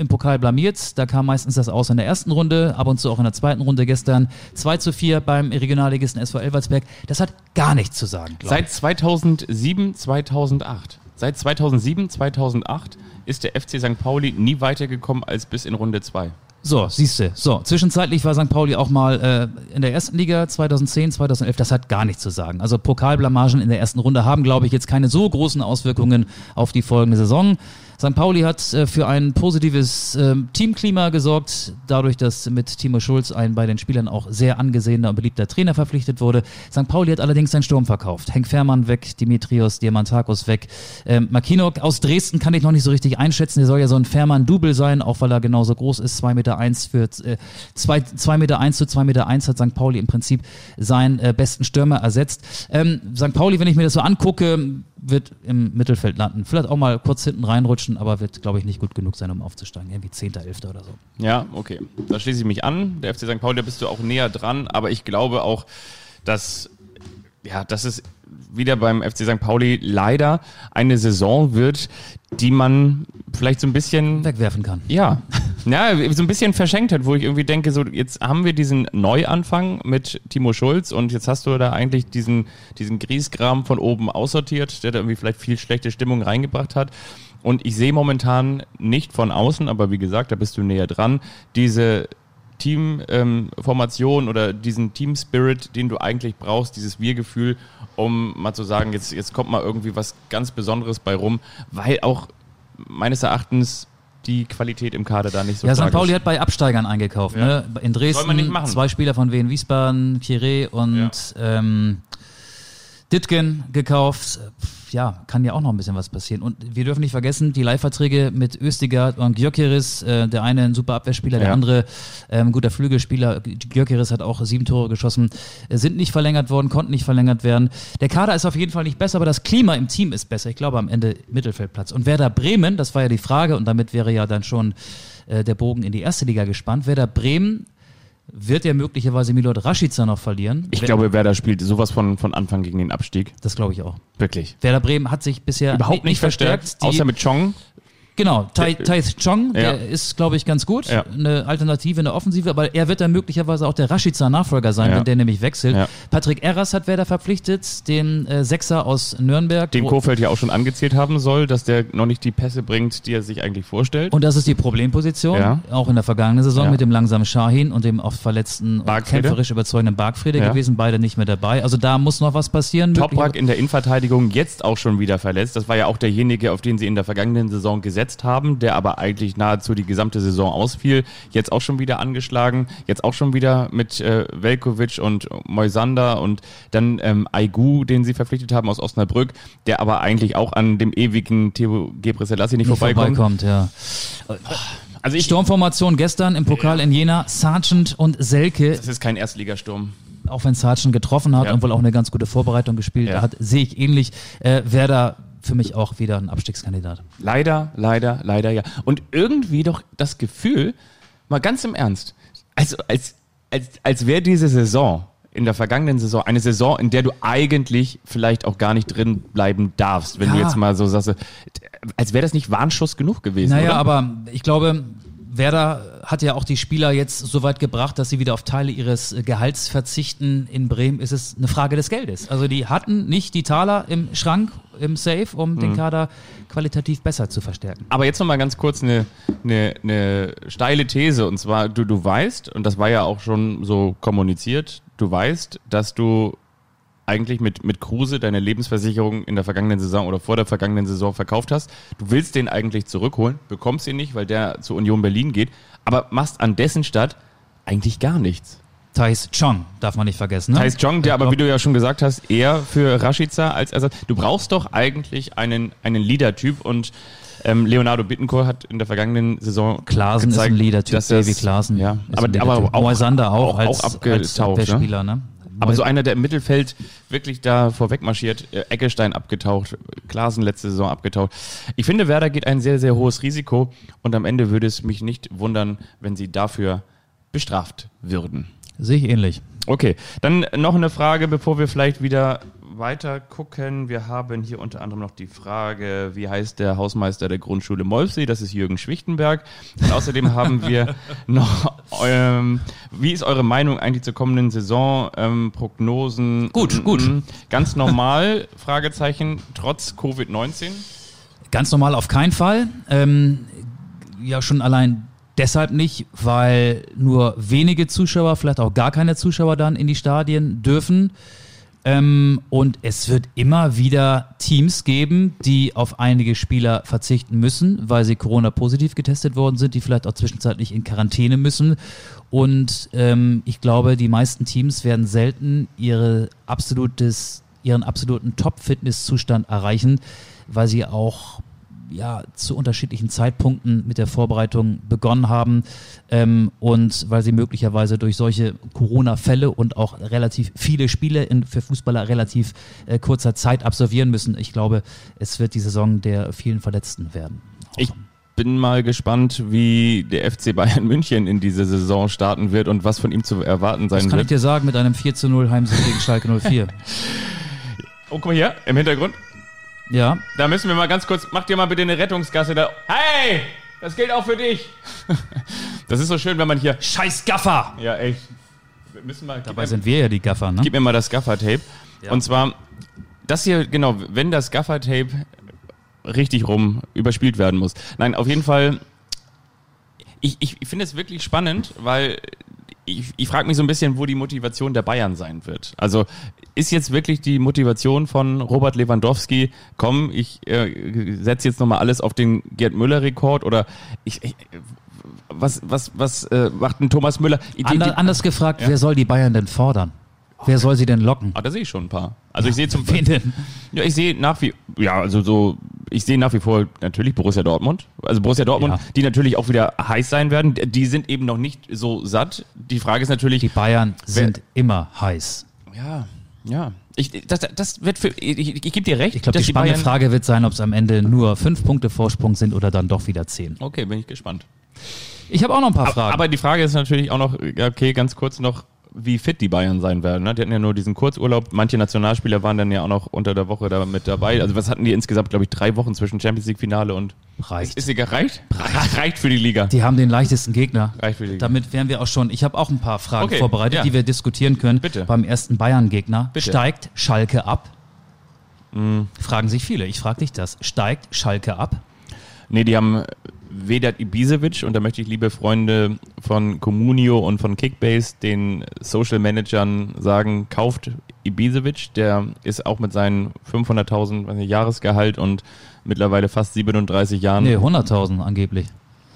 Speaker 3: im Pokal blamiert. Da kam meistens das aus in der ersten Runde, ab und zu auch in der zweiten Runde gestern. 2 zu 4 beim Regionalligisten SV Elversberg. Das hat gar nichts zu sagen,
Speaker 2: Seit 2007, 2008. Seit 2007, 2008 ist der FC St. Pauli nie weitergekommen als bis in Runde 2.
Speaker 3: So, siehste. So, zwischenzeitlich war St. Pauli auch mal äh, in der ersten Liga 2010, 2011. Das hat gar nichts zu sagen. Also Pokalblamagen in der ersten Runde haben, glaube ich, jetzt keine so großen Auswirkungen auf die folgende Saison. St. Pauli hat äh, für ein positives ähm, Teamklima gesorgt, dadurch, dass mit Timo Schulz ein bei den Spielern auch sehr angesehener und beliebter Trainer verpflichtet wurde. St. Pauli hat allerdings seinen Sturm verkauft. Henk Fährmann weg, Dimitrios Diamantakos weg. Ähm, Makinok aus Dresden kann ich noch nicht so richtig einschätzen. Der soll ja so ein Fährmann-Double sein, auch weil er genauso groß ist. 2,1 Meter eins für äh, zwei, zwei Meter eins zu 2,1 Meter eins hat St. Pauli im Prinzip seinen äh, besten Stürmer ersetzt. Ähm, St. Pauli, wenn ich mir das so angucke, wird im Mittelfeld landen. Vielleicht auch mal kurz hinten reinrutschen, aber wird, glaube ich, nicht gut genug sein, um aufzusteigen. Irgendwie 10., 11. oder so.
Speaker 2: Ja, okay. Da schließe ich mich an. Der FC St. Pauli, da bist du auch näher dran, aber ich glaube auch, dass, ja, dass es wieder beim FC St. Pauli leider eine Saison wird, die man vielleicht so ein bisschen
Speaker 3: Wegwerfen kann.
Speaker 2: Ja, ja, so ein bisschen verschenkt hat, wo ich irgendwie denke, so jetzt haben wir diesen Neuanfang mit Timo Schulz und jetzt hast du da eigentlich diesen, diesen Griesgram von oben aussortiert, der da irgendwie vielleicht viel schlechte Stimmung reingebracht hat. Und ich sehe momentan nicht von außen, aber wie gesagt, da bist du näher dran, diese Teamformation oder diesen Team-Spirit, den du eigentlich brauchst, dieses Wir-Gefühl, um mal zu sagen, jetzt, jetzt kommt mal irgendwie was ganz Besonderes bei rum, weil auch meines Erachtens die Qualität im Kader da nicht so
Speaker 3: Ja,
Speaker 2: stark
Speaker 3: St. Pauli
Speaker 2: ist.
Speaker 3: hat bei Absteigern eingekauft.
Speaker 2: Ja.
Speaker 3: Ne? In Dresden zwei Spieler von Wien Wiesbaden, Chiré und ähm, Ditgen gekauft. Ja, kann ja auch noch ein bisschen was passieren. Und wir dürfen nicht vergessen, die Leihverträge mit Östigard und Gyökeres, äh, der eine ein super Abwehrspieler, der
Speaker 2: Ja.
Speaker 3: andere ähm, guter Flügelspieler. Gyökeres hat auch sieben Tore geschossen, äh, sind nicht verlängert worden, konnten nicht verlängert werden. Der Kader ist auf jeden Fall nicht besser, aber das Klima im Team ist besser. Ich glaube am Ende Mittelfeldplatz. Und Werder Bremen, das war ja die Frage, und damit wäre ja dann schon äh, der Bogen in die erste Liga gespannt. Werder Bremen wird ja möglicherweise Milot Rashica noch verlieren.
Speaker 2: Ich glaube, Werder spielt sowas von, von Anfang gegen den Abstieg.
Speaker 3: Das glaube ich auch.
Speaker 2: Wirklich.
Speaker 3: Werder Bremen hat sich bisher
Speaker 2: Überhaupt nicht verstärkt,
Speaker 3: Die,
Speaker 2: außer mit Chong.
Speaker 3: Genau, Tai, Tai Chong,
Speaker 2: Ja.
Speaker 3: der ist, glaube ich, ganz gut.
Speaker 2: Ja.
Speaker 3: Eine Alternative in der Offensive, aber er wird dann möglicherweise auch der Rashica-Nachfolger sein,
Speaker 2: Ja.
Speaker 3: wenn der nämlich wechselt. Patrick Erras hat Werder verpflichtet, den äh, Sechser aus Nürnberg.
Speaker 2: Den Kofeld ja auch schon angezählt haben soll, dass der noch nicht die Pässe bringt, die er sich eigentlich vorstellt.
Speaker 3: Und das ist die Problemposition, auch in der vergangenen Saison mit dem langsamen Shahin und dem oft verletzten und
Speaker 2: Bargfrede.
Speaker 3: kämpferisch überzeugenden Bargfrede gewesen, beide nicht mehr dabei. Also da muss noch was passieren.
Speaker 2: Toprak in der Innenverteidigung jetzt auch schon wieder verletzt. Das war ja auch derjenige, auf den sie in der vergangenen Saison gesetzt haben, der aber eigentlich nahezu die gesamte Saison ausfiel. Jetzt auch schon wieder angeschlagen. Jetzt auch schon wieder mit äh, Velkovic und Moisander und dann ähm, Aigu, den sie verpflichtet haben aus Osnabrück, der aber eigentlich auch an dem ewigen Theo Gebrselassie nicht,
Speaker 3: nicht
Speaker 2: vorbeikommt.
Speaker 3: vorbeikommt. Ja.
Speaker 2: Also ich,
Speaker 3: Sturmformation gestern im Pokal in Jena, Sargent und Selke,
Speaker 2: das ist kein Erstligasturm.
Speaker 3: auch wenn Sargent getroffen hat
Speaker 2: Ja.
Speaker 3: und wohl auch eine ganz gute Vorbereitung gespielt
Speaker 2: Ja.
Speaker 3: hat, sehe ich ähnlich. Äh, Werder für mich auch wieder ein Abstiegskandidat.
Speaker 2: Leider, leider, leider ja. Und irgendwie doch das Gefühl, mal ganz im Ernst, also als, als, als wäre diese Saison in der vergangenen Saison eine Saison, in der du eigentlich vielleicht auch gar nicht drin bleiben darfst, wenn du
Speaker 3: Ja.
Speaker 2: jetzt mal so sagst, als wäre das nicht Warnschuss genug gewesen.
Speaker 3: Naja,
Speaker 2: oder?
Speaker 3: aber ich glaube, Werder hat ja auch die Spieler jetzt so weit gebracht, dass sie wieder auf Teile ihres äh, Gehalts verzichten. In Bremen ist es eine Frage des Geldes. Also die hatten nicht die Taler im Schrank, im Safe, um
Speaker 2: Mhm.
Speaker 3: den Kader qualitativ besser zu verstärken.
Speaker 2: Aber jetzt noch mal ganz kurz eine, eine, eine steile These. Und zwar, du, du weißt, und das war ja auch schon so kommuniziert, du weißt, dass du eigentlich mit, mit Kruse deine Lebensversicherung in der vergangenen Saison oder vor der vergangenen Saison verkauft hast. Du willst den eigentlich zurückholen, bekommst ihn nicht, weil der zur Union Berlin geht, aber machst an dessen Stadt eigentlich gar nichts.
Speaker 3: Thais Chong darf man nicht vergessen. Ne?
Speaker 2: Thais Jong, der aber, wie du ja schon gesagt hast, eher für Rashica als Ersatz. Du brauchst doch eigentlich einen, einen Leader-Typ und ähm, Leonardo Bittencourt hat in der vergangenen Saison
Speaker 3: Klaasen ist
Speaker 2: gezeigt,
Speaker 3: ein Leader-Typ,
Speaker 2: er
Speaker 3: Davy Klaasen.
Speaker 2: Ja,
Speaker 3: ist
Speaker 2: aber,
Speaker 3: ein
Speaker 2: aber auch,
Speaker 3: Moisander auch,
Speaker 2: auch,
Speaker 3: als,
Speaker 2: auch
Speaker 3: als
Speaker 2: abgetaucht. ne?
Speaker 3: Ne?
Speaker 2: Aber so einer, der im Mittelfeld wirklich da vorweg marschiert, äh, Eggestein abgetaucht, Klaasen letzte Saison abgetaucht. Ich finde, Werder geht ein sehr, sehr hohes Risiko und am Ende würde es mich nicht wundern, wenn sie dafür bestraft würden.
Speaker 3: Sehe ich ähnlich.
Speaker 2: Okay, dann noch eine Frage, bevor wir vielleicht wieder weiter gucken. Wir haben hier unter anderem noch die Frage, wie heißt der Hausmeister der Grundschule Molfsee? Das ist Jürgen Schwichtenberg. Und außerdem haben wir noch, ähm, wie ist eure Meinung eigentlich zur kommenden Saison? Ähm, Prognosen?
Speaker 3: Gut, gut.
Speaker 2: Mm, Ganz normal, Fragezeichen, trotz Covid-19?
Speaker 3: Ganz normal auf keinen Fall. Ähm, ja, schon allein deshalb nicht, weil nur wenige Zuschauer, vielleicht auch gar keine Zuschauer dann in die Stadien dürfen. Ähm, und es wird immer wieder Teams geben, die auf einige Spieler verzichten müssen, weil sie Corona-positiv getestet worden sind, die vielleicht auch zwischenzeitlich in Quarantäne müssen. Und ähm, ich glaube, die meisten Teams werden selten ihre absolutes, ihren absoluten Top-Fitness-Zustand erreichen, weil sie auch ja, zu unterschiedlichen Zeitpunkten mit der Vorbereitung begonnen haben ähm, und weil sie möglicherweise durch solche Corona-Fälle und auch relativ viele Spiele in, für Fußballer relativ äh, kurzer Zeit absolvieren müssen. Ich glaube, es wird die Saison der vielen Verletzten werden.
Speaker 2: Ich bin mal gespannt, wie der FC Bayern München in diese Saison starten wird und was von ihm zu erwarten sein
Speaker 3: Das kann ich
Speaker 2: wird.
Speaker 3: dir sagen mit einem 4 zu 0 Heimsieg gegen Schalke 04.
Speaker 2: Oh, guck mal hier, im Hintergrund.
Speaker 3: Ja,
Speaker 2: Da müssen wir mal ganz kurz, mach dir mal bitte eine Rettungsgasse da. Hey, das gilt auch für dich. Das ist so schön, wenn man hier,
Speaker 3: scheiß Gaffer!
Speaker 2: ja echt, wir müssen mal,
Speaker 3: Dabei sind wir ja die Gaffer, ne?
Speaker 2: gib mir mal das Gaffer-Tape.
Speaker 3: Ja.
Speaker 2: Und zwar, das hier, genau, wenn das Gaffer-Tape richtig rum überspielt werden muss. Nein, auf jeden Fall, ich, ich, ich finde es wirklich spannend, weil ich, ich frage mich so ein bisschen, wo die Motivation der Bayern sein wird. Also ist jetzt wirklich die Motivation von Robert Lewandowski, komm, ich äh, setze jetzt nochmal alles auf den Gerd Müller-Rekord oder ich, ich was, was, was äh, macht ein Thomas Müller? Die,
Speaker 3: Ander,
Speaker 2: die,
Speaker 3: anders gefragt, wer soll die Bayern denn fordern? Wer soll sie denn locken?
Speaker 2: ah, da sehe ich schon ein paar. Also ich sehe zum
Speaker 3: Wen?
Speaker 2: Ja, ich sehe nach wie ja, also so ich sehe nach wie vor natürlich Borussia Dortmund. Also Borussia Dortmund,
Speaker 3: Ja.
Speaker 2: die natürlich auch wieder heiß sein werden. Die sind eben noch nicht so satt. Die Frage ist natürlich
Speaker 3: Die Bayern sind immer heiß.
Speaker 2: ja, ja. Ich, das, das wird für ich, ich, gebe dir recht,
Speaker 3: Ich glaube, die spannende
Speaker 2: Bayern-
Speaker 3: Frage wird sein, ob es am Ende nur fünf Punkte Vorsprung sind oder dann doch wieder zehn.
Speaker 2: Okay, bin ich gespannt.
Speaker 3: Ich habe auch noch ein paar Fragen.
Speaker 2: Aber die Frage ist natürlich auch noch, okay, ganz kurz noch, wie fit die Bayern sein werden. Ne? Die hatten ja nur diesen Kurzurlaub. Manche Nationalspieler waren dann ja auch noch unter der Woche da mit dabei. Also was hatten die insgesamt, glaube ich, drei Wochen zwischen Champions League Finale und
Speaker 3: Reicht.
Speaker 2: Ist, ist egal, reicht? Reicht. Reicht für die Liga.
Speaker 3: Die haben den leichtesten Gegner.
Speaker 2: Reicht für die Liga.
Speaker 3: Damit wären wir auch schon. Ich habe auch ein paar Fragen
Speaker 2: Okay,
Speaker 3: vorbereitet,
Speaker 2: ja.
Speaker 3: die wir diskutieren können.
Speaker 2: Bitte.
Speaker 3: Beim ersten Bayern-Gegner.
Speaker 2: Bitte.
Speaker 3: Steigt Schalke ab?
Speaker 2: Mm.
Speaker 3: Fragen sich viele. Ich frage dich das. Steigt Schalke ab?
Speaker 2: Nee, die haben Vedat Ibisevic und da möchte ich liebe Freunde von Comunio und von Kickbase den Social Managern sagen, kauft Ibisevic, der ist auch mit seinen 500.000 weiß nicht, Jahresgehalt und mittlerweile fast 37 Jahren
Speaker 3: Nee, 100.000 angeblich.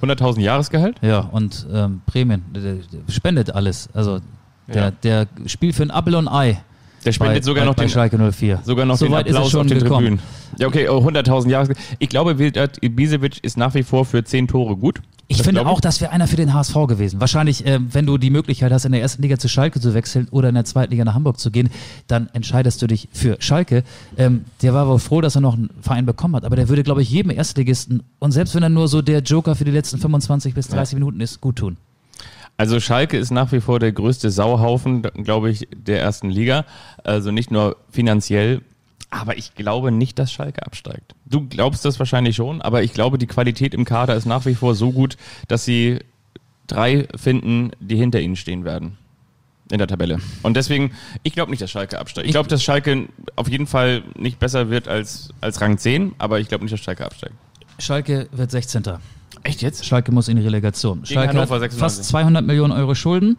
Speaker 2: 100.000 Jahresgehalt?
Speaker 3: Ja, und ähm, Prämien. Der, der spendet alles. Also der,
Speaker 2: Ja.
Speaker 3: der spielt für ein Apfel und Ei.
Speaker 2: Der spendet
Speaker 3: bei,
Speaker 2: sogar
Speaker 3: bei,
Speaker 2: noch
Speaker 3: bei
Speaker 2: den
Speaker 3: Schalke 04.
Speaker 2: sogar noch
Speaker 3: so
Speaker 2: den
Speaker 3: weit ist
Speaker 2: Applaus
Speaker 3: es schon
Speaker 2: auf den
Speaker 3: gekommen.
Speaker 2: Tribünen. Ja, okay, oh, 100.000 Jahresgehalt. Ich glaube, Ibisevic ist nach wie vor für 10 Tore gut.
Speaker 3: Ich
Speaker 2: Das
Speaker 3: finde auch, das wäre einer für den HSV gewesen. Wahrscheinlich, ähm, wenn du die Möglichkeit hast, in der ersten Liga zu Schalke zu wechseln oder in der zweiten Liga nach Hamburg zu gehen, dann entscheidest du dich für Schalke. Ähm, der war wohl froh, dass er noch einen Verein bekommen hat, aber der würde, glaube ich, jedem Erstligisten und selbst wenn er nur so der Joker für die letzten 25 bis 30 Minuten ist, gut tun.
Speaker 2: Also Schalke ist nach wie vor der größte Sauhaufen, glaube ich, der ersten Liga. Also nicht nur finanziell, aber ich glaube nicht, dass Schalke absteigt. Du glaubst das wahrscheinlich schon, aber ich glaube, die Qualität im Kader ist nach wie vor so gut, dass sie drei finden, die hinter ihnen stehen werden. In der Tabelle. Und deswegen, ich glaube nicht, dass Schalke absteigt. Ich glaube, dass Schalke auf jeden Fall nicht besser wird als, als Rang 10, aber ich glaube nicht, dass Schalke absteigt.
Speaker 3: Schalke wird 16.
Speaker 2: Echt jetzt?
Speaker 3: Schalke muss in die Relegation. Schalke hat
Speaker 2: 96.
Speaker 3: fast 200 Millionen Euro Schulden,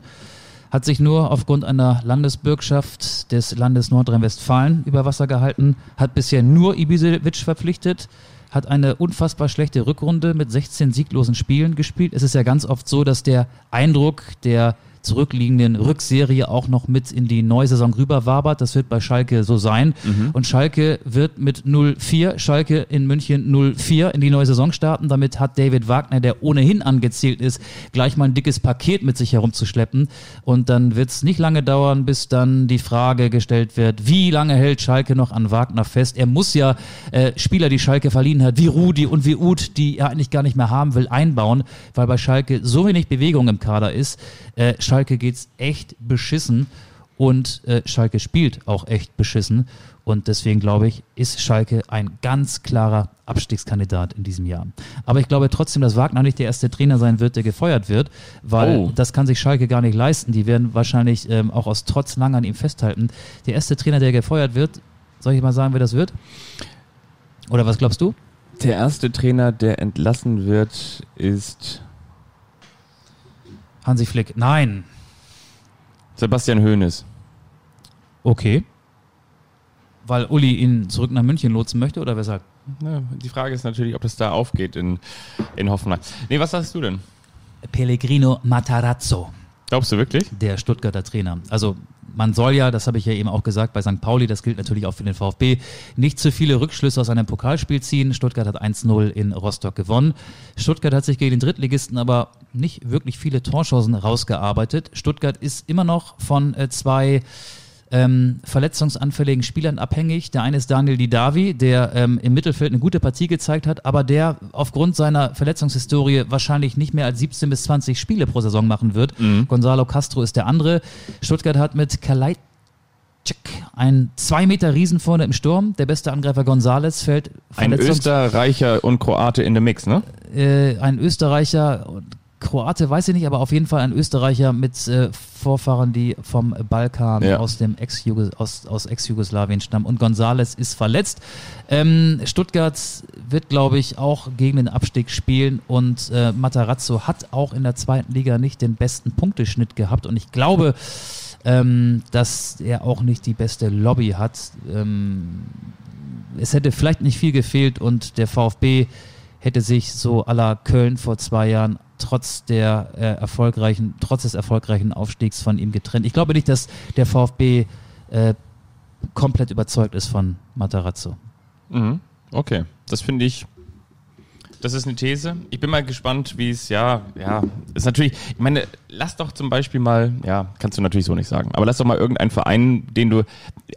Speaker 3: hat sich nur aufgrund einer Landesbürgschaft des Landes Nordrhein-Westfalen über Wasser gehalten, hat bisher nur Ibisevic verpflichtet, hat eine unfassbar schlechte Rückrunde mit 16 sieglosen Spielen gespielt. Es ist ja ganz oft so, dass der Eindruck der zurückliegenden Rückserie auch noch mit in die neue Saison rüberwabert. Das wird bei Schalke so sein. Und Schalke wird mit 0-4, Schalke in München 0-4 in die neue Saison starten. Damit hat David Wagner, der ohnehin angezählt ist, gleich mal ein dickes Paket mit sich herumzuschleppen. Und dann wird es nicht lange dauern, bis dann die Frage gestellt wird, wie lange hält Schalke noch an Wagner fest? Er muss ja äh, Spieler, die Schalke verliehen hat, wie Rudi und wie Uth, die er eigentlich gar nicht mehr haben will, einbauen, weil bei Schalke so wenig Bewegung im Kader ist. Äh, Schalke geht's echt beschissen und äh, Schalke spielt auch echt beschissen. Und deswegen glaube ich, ist Schalke ein ganz klarer Abstiegskandidat in diesem Jahr. Aber ich glaube trotzdem, dass Wagner nicht der erste Trainer sein wird, der gefeuert wird, weil
Speaker 2: Oh.
Speaker 3: das kann sich Schalke gar nicht leisten. Die werden wahrscheinlich ähm, auch aus Trotz lang an ihm festhalten. Der erste Trainer, der gefeuert wird, soll ich mal sagen, wer das wird? Oder was glaubst du?
Speaker 2: Der erste Trainer, der entlassen wird, ist
Speaker 3: Hansi Flick. Nein.
Speaker 2: Sebastian Hoeneß.
Speaker 3: Okay. Weil Uli ihn zurück nach München lotsen möchte oder weshalb?
Speaker 2: Ja, die Frage ist natürlich, ob das da aufgeht in, in Hoffenheim. Nee, was sagst du denn?
Speaker 3: Pellegrino Matarazzo.
Speaker 2: Glaubst du wirklich?
Speaker 3: der Stuttgarter Trainer. Also man soll ja, das habe ich ja eben auch gesagt, bei St. Pauli, das gilt natürlich auch für den VfB, nicht zu viele Rückschlüsse aus einem Pokalspiel ziehen. Stuttgart hat 1-0 in Rostock gewonnen. Stuttgart hat sich gegen den Drittligisten aber nicht wirklich viele Torchancen rausgearbeitet. Stuttgart ist immer noch von äh, zwei ähm, verletzungsanfälligen Spielern abhängig. Der eine ist Daniel Didavi, der ähm, im Mittelfeld eine gute Partie gezeigt hat, aber der aufgrund seiner Verletzungshistorie wahrscheinlich nicht mehr als 17 bis 20 Spiele pro Saison machen wird. Gonzalo Castro ist der andere. Stuttgart hat mit Kalajdzic ein 2 Meter Riesen vorne im Sturm. Der beste Angreifer Gonzales fällt
Speaker 2: Ein Österreicher und Kroate in the Mix, ne?
Speaker 3: äh, ein Österreicher und Kroate, weiß ich nicht, aber auf jeden Fall ein Österreicher mit äh, Vorfahren, die vom Balkan
Speaker 2: Ja.
Speaker 3: aus dem Ex aus, aus Ex-Jugoslawien stammen. Und Gonzales ist verletzt. Ähm, Stuttgart wird, glaube ich, auch gegen den Abstieg spielen und äh, Matarazzo hat auch in der zweiten Liga nicht den besten Punkteschnitt gehabt. Und ich glaube, ähm, dass er auch nicht die beste Lobby hat. Ähm, es hätte vielleicht nicht viel gefehlt und der VfB hätte sich so à la Köln vor zwei Jahren trotz der äh, erfolgreichen, trotz des erfolgreichen Aufstiegs von ihm getrennt. Ich glaube nicht, dass der VfB äh, komplett überzeugt ist von Matarazzo.
Speaker 2: Mhm. Okay, das finde ich. Das ist eine These. Ich bin mal gespannt, wie es, ja, ja, ist natürlich, ich meine, lass doch zum Beispiel mal, ja, kannst du natürlich so nicht sagen, aber lass doch mal irgendeinen Verein, den du,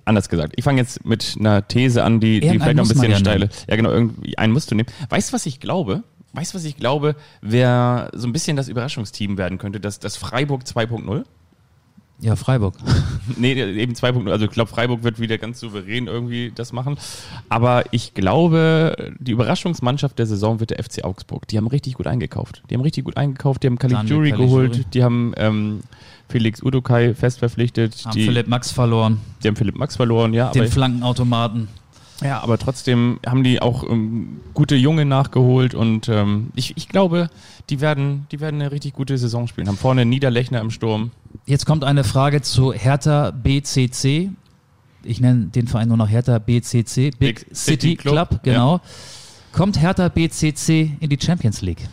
Speaker 2: anders gesagt, ich fange jetzt mit einer These an, die, die vielleicht noch ein bisschen
Speaker 3: ja
Speaker 2: steile, ja genau, irgendwie einen musst du nehmen. Weißt du, was ich glaube? Weißt du, was ich glaube, wer so ein bisschen das Überraschungsteam werden könnte, das, das Freiburg 2.0?
Speaker 3: Ja, Freiburg.
Speaker 2: Nee, eben 2.0. Also ich glaube, Freiburg wird wieder ganz souverän irgendwie das machen. Aber ich glaube, die Überraschungsmannschaft der Saison wird der FC Augsburg. Die haben richtig gut eingekauft. Die haben richtig gut eingekauft. Die haben Caligiuri geholt. Die haben ähm, Felix Udukai fest verpflichtet.
Speaker 3: Haben
Speaker 2: Die,
Speaker 3: Philipp Max verloren,
Speaker 2: die haben Philipp Max verloren, ja.
Speaker 3: den Flankenautomaten.
Speaker 2: Ja, aber trotzdem haben die auch ähm, gute Junge nachgeholt. Und ähm, ich, ich glaube, die werden, die werden eine richtig gute Saison spielen. Haben vorne Niederlechner im Sturm.
Speaker 3: Jetzt kommt eine Frage zu Hertha BCC. Ich nenne den Verein nur noch Hertha BCC, Big,
Speaker 2: Big
Speaker 3: City,
Speaker 2: City
Speaker 3: Club,
Speaker 2: Club,
Speaker 3: genau. Kommt Hertha BCC in die Champions League?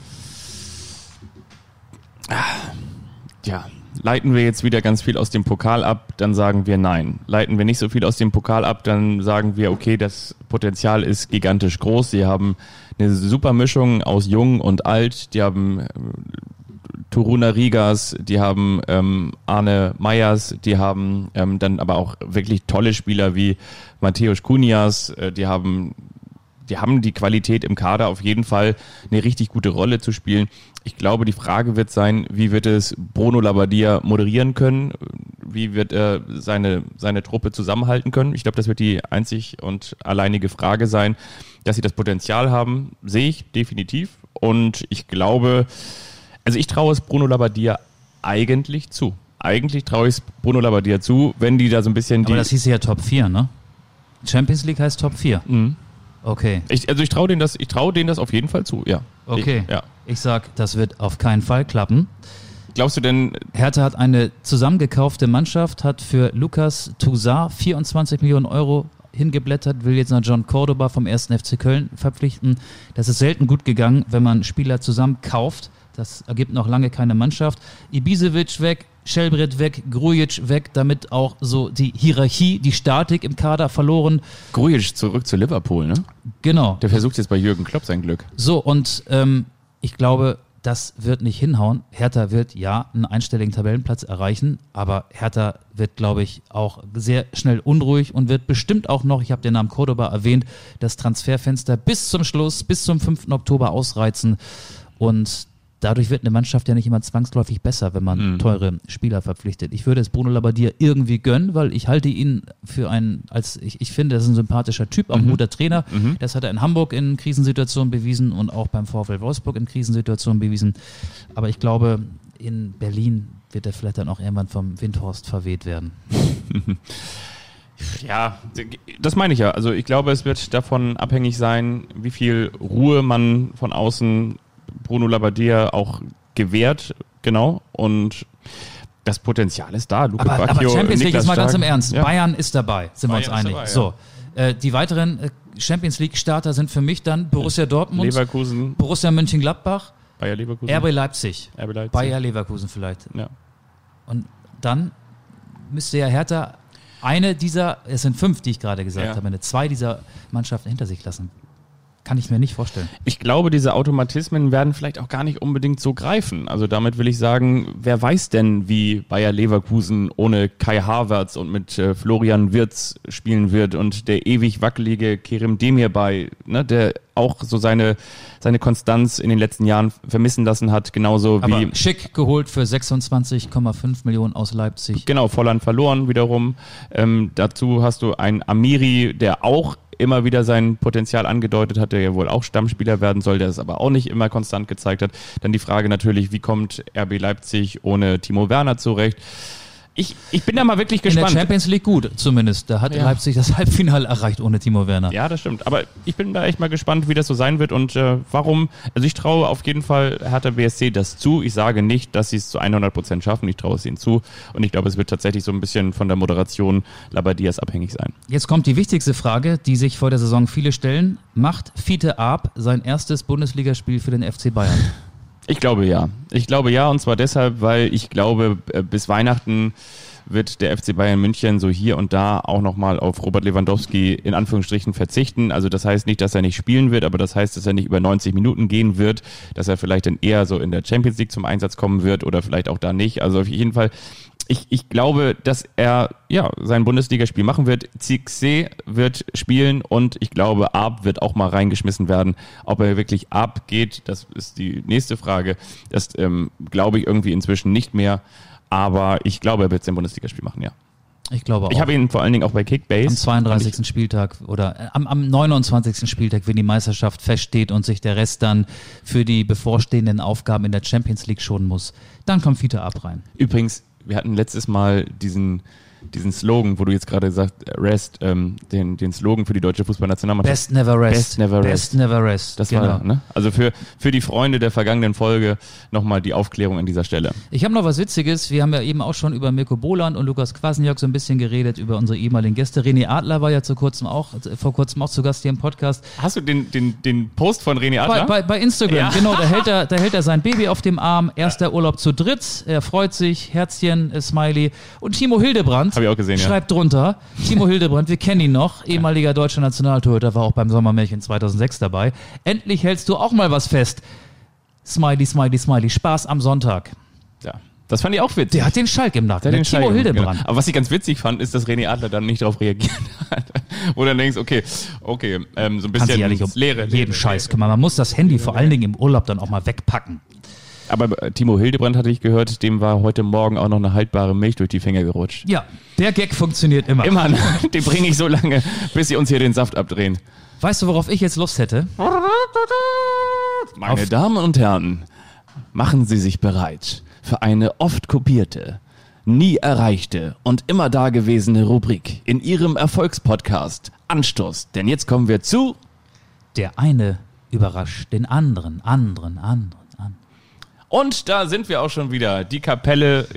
Speaker 2: Ja, leiten wir jetzt wieder ganz viel aus dem Pokal ab, dann sagen wir nein. Leiten wir nicht so viel aus dem Pokal ab, dann sagen wir, okay, das Potenzial ist gigantisch groß. Sie haben eine super Mischung aus jung und alt. Die haben äh, Turuna Rigas, die haben ähm, Arne Meyers, die haben ähm, dann aber auch wirklich tolle Spieler wie Matthäus Kunias, äh, die haben die haben die Qualität im Kader auf jeden Fall eine richtig gute Rolle zu spielen. Ich glaube, die Frage wird sein, wie wird es Bruno Labbadia moderieren können? Wie wird er seine, seine Truppe zusammenhalten können? Ich glaube, das wird die einzig und alleinige Frage sein. Dass sie das Potenzial haben, sehe ich definitiv. Und ich glaube, also ich traue es Bruno Labbadia eigentlich zu. Eigentlich traue ich es Bruno Labbadia zu, wenn die da so ein bisschen die.
Speaker 3: Aber das hieß ja Top 4, ne? Champions League heißt Top 4.
Speaker 2: Mhm.
Speaker 3: Okay.
Speaker 2: ich, also ich traue denen das, ich traue denen das auf jeden Fall zu, ja.
Speaker 3: Okay.
Speaker 2: Ich, ja.
Speaker 3: Ich sag, das wird auf keinen Fall klappen.
Speaker 2: Glaubst du denn,
Speaker 3: Hertha hat eine zusammengekaufte Mannschaft, hat für Lukas Toussaint 24 Millionen Euro hingeblättert, will jetzt noch John Cordoba vom 1. FC Köln verpflichten. Das ist selten gut gegangen, wenn man Spieler zusammen kauft. Das ergibt noch lange keine Mannschaft. Ibisevic weg, Schelbrett weg, Grujic weg, damit auch so die Hierarchie, die Statik im Kader verloren.
Speaker 2: Grujic zurück zu Liverpool, ne?
Speaker 3: Genau.
Speaker 2: Der versucht jetzt bei Jürgen Klopp sein Glück.
Speaker 3: So, und ähm, ich glaube, das wird nicht hinhauen. Hertha wird ja einen einstelligen Tabellenplatz erreichen, aber Hertha wird, glaube ich, auch sehr schnell unruhig und wird bestimmt auch noch, ich habe den Namen Cordoba erwähnt, das Transferfenster bis zum Schluss, bis zum 5. Oktober ausreizen. Und dadurch wird eine Mannschaft ja nicht immer zwangsläufig besser, wenn man teure Spieler verpflichtet. Ich würde es Bruno Labbadia irgendwie gönnen, weil ich halte ihn für einen, als ich, ich finde, das ist ein sympathischer Typ, auch ein guter Trainer. Das hat er in Hamburg in Krisensituationen bewiesen und auch beim VfL Wolfsburg in Krisensituationen bewiesen. Aber ich glaube, in Berlin wird er vielleicht dann auch irgendwann vom Windhorst verweht werden.
Speaker 2: Ja, das meine ich ja. Also ich glaube, es wird davon abhängig sein, wie viel Ruhe man von außen Bruno Labbadia auch gewährt, genau. Und das Potenzial ist da. Luke
Speaker 3: Aber, aber
Speaker 2: Bacchio,
Speaker 3: Champions League ist mal ganz im Ernst.
Speaker 2: Ja.
Speaker 3: Bayern ist dabei, sind wir
Speaker 2: Bayern
Speaker 3: uns
Speaker 2: ist
Speaker 3: einig.
Speaker 2: dabei, ja.
Speaker 3: So, äh, die weiteren äh, Champions League Starter sind für mich dann Borussia Dortmund,
Speaker 2: Leverkusen,
Speaker 3: Borussia Mönchengladbach,
Speaker 2: Bayer Leverkusen.
Speaker 3: RB Leipzig,
Speaker 2: RB Leipzig.
Speaker 3: Bayer Leverkusen vielleicht.
Speaker 2: Ja.
Speaker 3: Und dann müsste ja Hertha eine dieser, es sind fünf, die ich gerade gesagt
Speaker 2: Ja.
Speaker 3: habe, eine zwei dieser Mannschaften hinter sich lassen. Kann ich mir nicht vorstellen.
Speaker 2: Ich glaube, diese Automatismen werden vielleicht auch gar nicht unbedingt so greifen. Also damit will ich sagen, wer weiß denn, wie Bayer Leverkusen ohne Kai Havertz und mit äh, Florian Wirtz spielen wird und der ewig wackelige Kerem Demirbay, ne, der auch so seine, seine Konstanz in den letzten Jahren vermissen lassen hat, genauso
Speaker 3: Aber
Speaker 2: wie
Speaker 3: schick geholt für 26,5 Millionen aus Leipzig.
Speaker 2: Genau, Volland verloren wiederum. Ähm, dazu hast du einen Amiri, der auch immer wieder sein Potenzial angedeutet hat, der ja wohl auch Stammspieler werden soll, der es aber auch nicht immer konstant gezeigt hat. Dann die Frage natürlich, wie kommt RB Leipzig ohne Timo Werner zurecht? Ich, ich bin da mal wirklich gespannt.
Speaker 3: In der Champions League gut, zumindest. Da hat
Speaker 2: Ja.
Speaker 3: Leipzig das Halbfinale erreicht ohne Timo Werner.
Speaker 2: Ja, das stimmt. Aber ich bin da echt mal gespannt, wie das so sein wird und äh, warum. Also ich traue auf jeden Fall Hertha BSC das zu. Ich sage nicht, dass sie es zu 100 Prozent schaffen. Ich traue es ihnen zu. Und ich glaube, es wird tatsächlich so ein bisschen von der Moderation Labadias abhängig sein.
Speaker 3: Jetzt kommt die wichtigste Frage, die sich vor der Saison viele stellen. Macht Fiete Arp sein erstes Bundesligaspiel für den FC Bayern?
Speaker 2: Ich glaube ja. Ich glaube ja. Und zwar deshalb, weil ich glaube, äh, bis Weihnachten wird der FC Bayern München so hier und da auch nochmal auf Robert Lewandowski in Anführungsstrichen verzichten. Also das heißt nicht, dass er nicht spielen wird, aber das heißt, dass er nicht über 90 Minuten gehen wird, dass er vielleicht dann eher so in der Champions League zum Einsatz kommen wird oder vielleicht auch da nicht. Also auf jeden Fall, ich, ich glaube, dass er ja sein Bundesligaspiel machen wird. Zixé wird spielen und ich glaube, Ab wird auch mal reingeschmissen werden. Ob er wirklich abgeht, das ist die nächste Frage. Das ähm, glaube ich irgendwie inzwischen nicht mehr. Aber ich glaube, er wird sein Bundesligaspiel machen, ja.
Speaker 3: Ich glaube auch.
Speaker 2: Ich habe ihn vor allen Dingen auch bei
Speaker 3: am
Speaker 2: Kickbase.
Speaker 3: 32. Spieltag oder äh, am, am 29. Spieltag, wenn die Meisterschaft feststeht und sich der Rest dann für die bevorstehenden Aufgaben in der Champions League schonen muss, dann kommt Fiete Arp rein.
Speaker 2: Übrigens, wir hatten letztes Mal diesen, diesen Slogan, wo du jetzt gerade sagst, äh, Rest, ähm, den, den Slogan für die deutsche Fußballnationalmannschaft.
Speaker 3: Best never rest.
Speaker 2: Best never rest.
Speaker 3: Best never rest.
Speaker 2: Das
Speaker 3: genau.
Speaker 2: war, ne? Also für, für die Freunde der vergangenen Folge nochmal die Aufklärung an dieser Stelle.
Speaker 3: Ich habe noch was Witziges. Wir haben ja eben auch schon über Mirko Boland und Lukas Kwasniok so ein bisschen geredet, über unsere ehemaligen Gäste. René Adler war ja zu kurzem auch, vor kurzem auch zu Gast hier im Podcast.
Speaker 2: Hast du den, den, den Post von René
Speaker 3: Bei,
Speaker 2: Adler?
Speaker 3: bei, bei Instagram,
Speaker 2: Ja.
Speaker 3: genau, da hält, er, da hält er sein Baby auf dem Arm. Erster Urlaub zu dritt. Er freut sich, Herzchen, äh, Smiley. Und Timo Hildebrand
Speaker 2: Hab ich auch gesehen, ja.
Speaker 3: schreibt drunter, Timo Hildebrand, wir kennen ihn noch, ehemaliger deutscher Nationaltorhüter, war auch beim Sommermärchen 2006 dabei. Endlich hältst du auch mal was fest. Smiley, Smiley, Smiley. Spaß am Sonntag.
Speaker 2: ja. Das fand ich auch witzig.
Speaker 3: Der hat den Schalk im Nacken.
Speaker 2: Der hat
Speaker 3: Der
Speaker 2: den
Speaker 3: Timo
Speaker 2: Schalk,
Speaker 3: Hildebrand.
Speaker 2: Genau. Aber was ich ganz witzig fand, ist, dass René Adler dann nicht darauf reagiert hat. Wo du dann denkst, okay, okay, ähm, so ein bisschen
Speaker 3: nicht um
Speaker 2: Leere.
Speaker 3: jeden
Speaker 2: Leere,
Speaker 3: Scheiß kümmern. Man muss das Handy vor allen Dingen im Urlaub dann auch mal wegpacken.
Speaker 2: Aber äh, Timo Hildebrand hatte ich gehört, dem war heute Morgen auch noch eine haltbare Milch durch die Finger gerutscht.
Speaker 3: Ja, der Gag funktioniert immer.
Speaker 2: Immer, ne? den bringe ich so lange, bis sie uns hier den Saft abdrehen.
Speaker 3: Weißt du, worauf ich jetzt Lust hätte?
Speaker 2: Meine Damen und Herren, machen Sie sich bereit für eine oft kopierte, nie erreichte und immer dagewesene Rubrik in Ihrem Erfolgspodcast Anstoß. Denn jetzt kommen wir zu
Speaker 3: Der eine überrascht den anderen, anderen, anderen.
Speaker 2: Und da sind wir auch schon wieder. Die Kapelle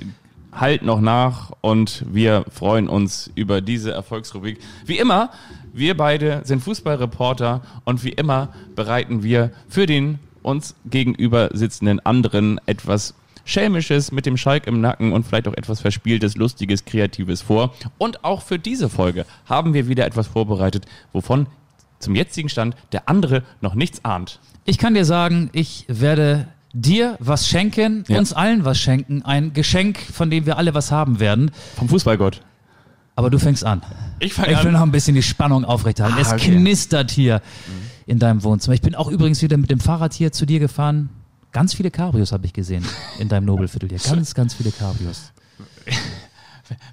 Speaker 2: halt noch nach und wir freuen uns über diese Erfolgsrubrik. Wie immer, wir beide sind Fußballreporter und wie immer bereiten wir für den uns gegenüber sitzenden anderen etwas Schelmisches mit dem Schalk im Nacken und vielleicht auch etwas Verspieltes, Lustiges, Kreatives vor. Und auch für diese Folge haben wir wieder etwas vorbereitet, wovon zum jetzigen Stand der andere noch nichts ahnt.
Speaker 3: Ich kann dir sagen, ich werde dir was schenken,
Speaker 2: Ja.
Speaker 3: uns allen was schenken. Ein Geschenk, von dem wir alle was haben werden.
Speaker 2: Vom Fußballgott.
Speaker 3: Aber du fängst an.
Speaker 2: Ich fange
Speaker 3: Ich will
Speaker 2: an.
Speaker 3: noch ein bisschen die Spannung aufrechterhalten.
Speaker 2: Ah,
Speaker 3: es
Speaker 2: okay.
Speaker 3: knistert hier in deinem Wohnzimmer. Ich bin auch übrigens wieder mit dem Fahrrad hier zu dir gefahren. Ganz viele Cabrios habe ich gesehen in deinem Nobelviertel hier. Ganz, ganz viele Cabrios.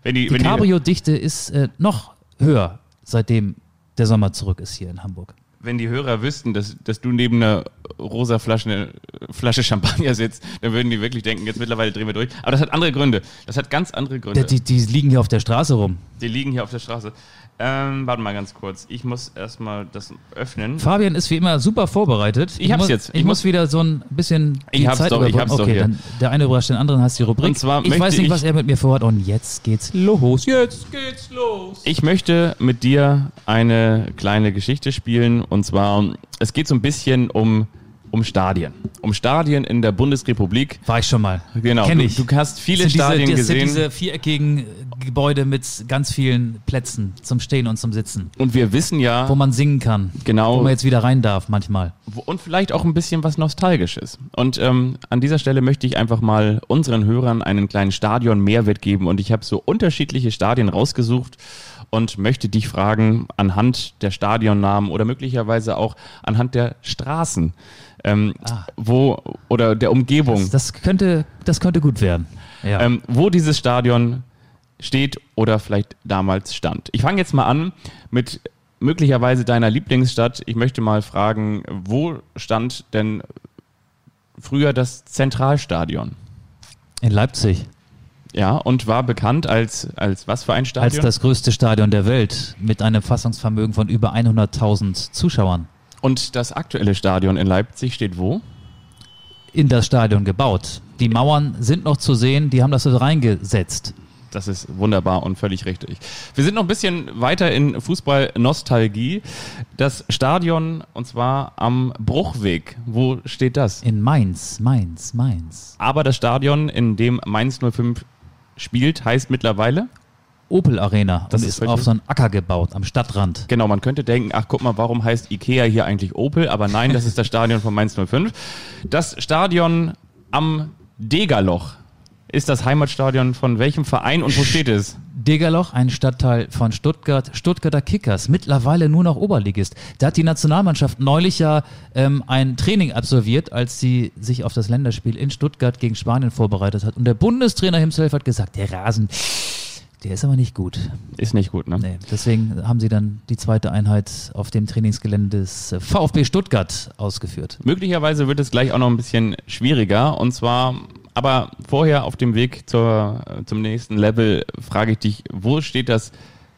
Speaker 2: Wenn die,
Speaker 3: die, Cabrio-Dichte ist äh, noch höher, seitdem der Sommer zurück ist hier in Hamburg.
Speaker 2: Wenn die Hörer wüssten, dass, dass du neben einer rosa Flasche, eine Flasche Champagner sitzt, dann würden die wirklich denken, jetzt mittlerweile drehen wir durch. Aber das hat andere Gründe. Das hat ganz andere Gründe.
Speaker 3: Die, die liegen hier auf der Straße rum.
Speaker 2: Die liegen hier auf der Straße. Ähm, warte mal ganz kurz. Ich muss erstmal das öffnen.
Speaker 3: Fabian ist wie immer super vorbereitet.
Speaker 2: Ich hab's
Speaker 3: muss,
Speaker 2: jetzt.
Speaker 3: Ich,
Speaker 2: Ich
Speaker 3: muss
Speaker 2: muss-
Speaker 3: wieder so ein bisschen die
Speaker 2: Ich hab's
Speaker 3: Zeit
Speaker 2: doch, ich hab's doch
Speaker 3: Okay,
Speaker 2: hier.
Speaker 3: dann der eine überrascht den anderen, hast die Rubrik.
Speaker 2: Und zwar
Speaker 3: ich weiß nicht,
Speaker 2: ich-
Speaker 3: was er mit mir vorhat. Und jetzt geht's los. Jetzt geht's los.
Speaker 2: Ich möchte mit dir eine kleine Geschichte spielen. Und zwar, es geht so ein bisschen um, um Stadien. Um Stadien in der Bundesrepublik.
Speaker 3: War ich schon mal.
Speaker 2: Genau.
Speaker 3: Kenn
Speaker 2: du,
Speaker 3: ich.
Speaker 2: du hast viele
Speaker 3: sind
Speaker 2: Stadien
Speaker 3: diese,
Speaker 2: gesehen.
Speaker 3: sind diese viereckigen Gebäude mit ganz vielen Plätzen zum Stehen und zum Sitzen,
Speaker 2: und wir wissen ja,
Speaker 3: wo man singen kann.
Speaker 2: Genau.
Speaker 3: Wo man jetzt wieder rein darf manchmal.
Speaker 2: und vielleicht auch ein bisschen was Nostalgisches. Und ähm, an dieser Stelle möchte ich einfach mal unseren Hörern einen kleinen Stadion-Mehrwert geben. Und ich habe so unterschiedliche Stadien rausgesucht und möchte dich fragen, anhand der Stadionnamen oder möglicherweise auch anhand der Straßen, ähm, wo oder der Umgebung,
Speaker 3: Das könnte, das könnte gut werden. Ja.
Speaker 2: ähm, wo dieses Stadion steht oder vielleicht damals stand. Ich fange jetzt mal an mit möglicherweise deiner Lieblingsstadt. Ich möchte mal fragen, wo stand denn früher das Zentralstadion?
Speaker 3: In Leipzig.
Speaker 2: Ja, und war bekannt als, als was für ein Stadion?
Speaker 3: Als das größte Stadion der Welt mit einem Fassungsvermögen von über 100.000 Zuschauern.
Speaker 2: und das aktuelle Stadion in Leipzig steht wo?
Speaker 3: In das Stadion gebaut. Die Mauern sind noch zu sehen, die haben das so reingesetzt.
Speaker 2: Das ist wunderbar und völlig richtig. Wir sind noch ein bisschen weiter in Fußball-Nostalgie. Das Stadion, und zwar am Bruchweg. Wo steht das?
Speaker 3: In Mainz, Mainz, Mainz.
Speaker 2: Aber das Stadion, in dem Mainz 05 spielt, heißt mittlerweile?
Speaker 3: Opel Arena.
Speaker 2: Das
Speaker 3: und
Speaker 2: ist
Speaker 3: ist auf so einen Acker gebaut, am Stadtrand.
Speaker 2: Genau, man könnte denken, ach guck mal, warum heißt Ikea hier eigentlich Opel? Aber nein, das ist das Stadion von Mainz 05. Das Stadion am Degerloch ist das Heimatstadion von welchem Verein und wo steht es?
Speaker 3: Degerloch, ein Stadtteil von Stuttgart, Stuttgarter Kickers, mittlerweile nur noch Oberligist. Da hat die Nationalmannschaft neulich ja ähm, ein Training absolviert, als sie sich auf das Länderspiel in Stuttgart gegen Spanien vorbereitet hat. Und der Bundestrainer himself hat gesagt, der Rasen, der ist aber nicht gut.
Speaker 2: Ist nicht gut, ne?
Speaker 3: Nee, deswegen haben sie dann die zweite Einheit auf dem Trainingsgelände des äh, VfB Stuttgart ausgeführt.
Speaker 2: Möglicherweise wird es gleich auch noch ein bisschen schwieriger. Und zwar, aber vorher auf dem Weg zur, zum nächsten Level frage ich dich, wo steht das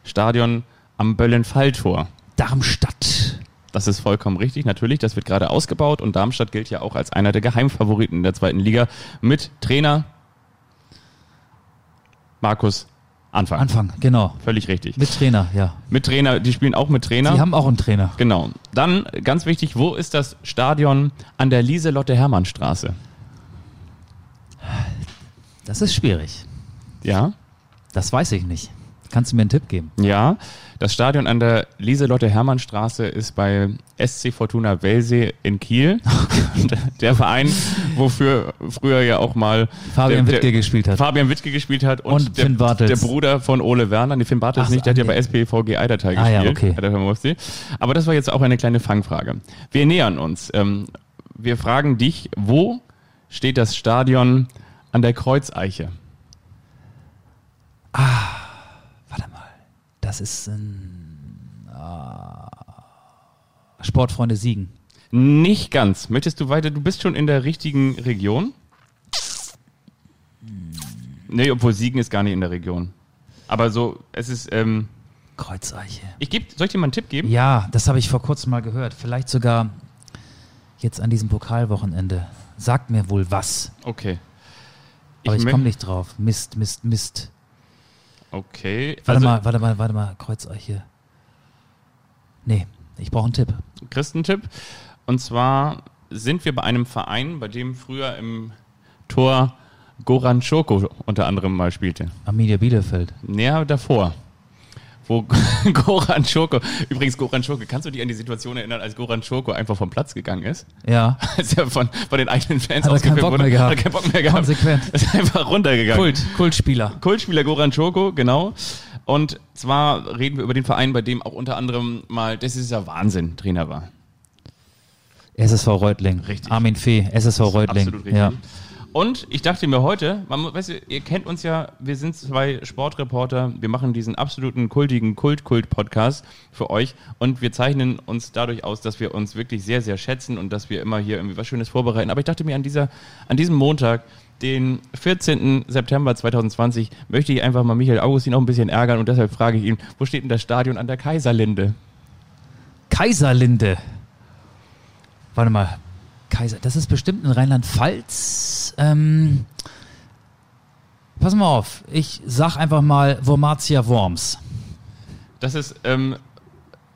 Speaker 2: Stadion am Böllenfalltor?
Speaker 3: Darmstadt.
Speaker 2: Das ist vollkommen richtig, natürlich. Das wird gerade ausgebaut und Darmstadt gilt ja auch als einer der Geheimfavoriten in der zweiten Liga mit Trainer Markus Anfang.
Speaker 3: Anfang, genau.
Speaker 2: Völlig richtig.
Speaker 3: Mit Trainer, ja.
Speaker 2: Mit Trainer, die spielen auch mit Trainer.
Speaker 3: Die haben auch einen Trainer.
Speaker 2: genau. Dann ganz wichtig, wo ist das Stadion an der Lieselotte-Hermann-Straße?
Speaker 3: Das ist schwierig.
Speaker 2: Ja?
Speaker 3: Das weiß ich nicht. Kannst du mir einen Tipp geben?
Speaker 2: Ja, das Stadion an der Lieselotte-Hermann-Straße ist bei SC Fortuna Welsee in Kiel. der Verein, wofür früher ja auch mal
Speaker 3: Fabian
Speaker 2: der,
Speaker 3: Wittke
Speaker 2: der,
Speaker 3: gespielt hat.
Speaker 2: Fabian Wittke gespielt hat und,
Speaker 3: Und
Speaker 2: der, der Bruder von Ole Werner. Nee, Finn Bartels
Speaker 3: Ach,
Speaker 2: nicht, der hat ja
Speaker 3: nee.
Speaker 2: bei SPVG Eidertal
Speaker 3: Ah, ja,
Speaker 2: gespielt.
Speaker 3: okay.
Speaker 2: Beim UFC. Aber das war jetzt auch eine kleine Fangfrage. Wir nähern uns. Ähm, wir fragen dich, wo steht das Stadion an der Kreuzeiche?
Speaker 3: Warte mal. Das ist ein ah, Sportfreunde Siegen.
Speaker 2: Nicht ganz. Möchtest du weiter? Du bist schon in der richtigen Region? Nee, obwohl Siegen ist gar nicht in der Region. Aber so, es ist, ähm,
Speaker 3: Kreuzeiche.
Speaker 2: ich geb, soll ich dir mal einen Tipp geben?
Speaker 3: Ja, das habe ich vor kurzem mal gehört. Vielleicht sogar jetzt an diesem Pokalwochenende. Sagt mir wohl was.
Speaker 2: Okay.
Speaker 3: Aber ich,
Speaker 2: mö-
Speaker 3: komme nicht drauf. Mist, Mist, Mist.
Speaker 2: Okay.
Speaker 3: Warte
Speaker 2: Also,
Speaker 3: mal, warte mal, warte mal. Kreuzeiche. Nee, ich brauche einen Tipp.
Speaker 2: Christentipp. Und zwar sind wir bei einem Verein, bei dem früher im Tor Goran Schoko unter anderem mal spielte.
Speaker 3: Arminia Bielefeld.
Speaker 2: Näher davor. Wo Goran Schoko, übrigens Goran Schoko, kannst du dich an die Situation erinnern, als Goran Schoko einfach vom Platz gegangen ist?
Speaker 3: Ja.
Speaker 2: Als er von, von den eigenen Fans
Speaker 3: Hat er keinen Bock
Speaker 2: wurde,
Speaker 3: mehr gehabt.
Speaker 2: Hat er keinen Bock mehr gehabt.
Speaker 3: Konsequent.
Speaker 2: Ist einfach runtergegangen.
Speaker 3: Kult, Kultspieler.
Speaker 2: Kultspieler Goran Schoko, genau. Und zwar reden wir über den Verein, bei dem auch unter anderem mal, das ist ja Wahnsinn, Trainer war.
Speaker 3: SSV Reutling.
Speaker 2: Richtig.
Speaker 3: Armin Fee, SSV Reutling.
Speaker 2: Absolut richtig.
Speaker 3: Ja.
Speaker 2: Und ich dachte mir heute, man, weißt du, ihr kennt uns ja, wir sind zwei Sportreporter, wir machen diesen absoluten kultigen Kult-Kult-Podcast für euch und wir zeichnen uns dadurch aus, dass wir uns wirklich sehr, sehr schätzen und dass wir immer hier irgendwie was Schönes vorbereiten. Aber ich dachte mir an dieser, an diesem Montag, den 14. September 2020, möchte ich einfach mal Michael Augustin auch ein bisschen ärgern und deshalb frage ich ihn, wo steht denn das Stadion an der Kaiserlinde?
Speaker 3: Kaiserlinde. Warte mal. Kaiser, das ist bestimmt in Rheinland-Pfalz. Ähm, pass mal auf. Ich sag einfach mal Wormatia Worms.
Speaker 2: Das ist, ähm,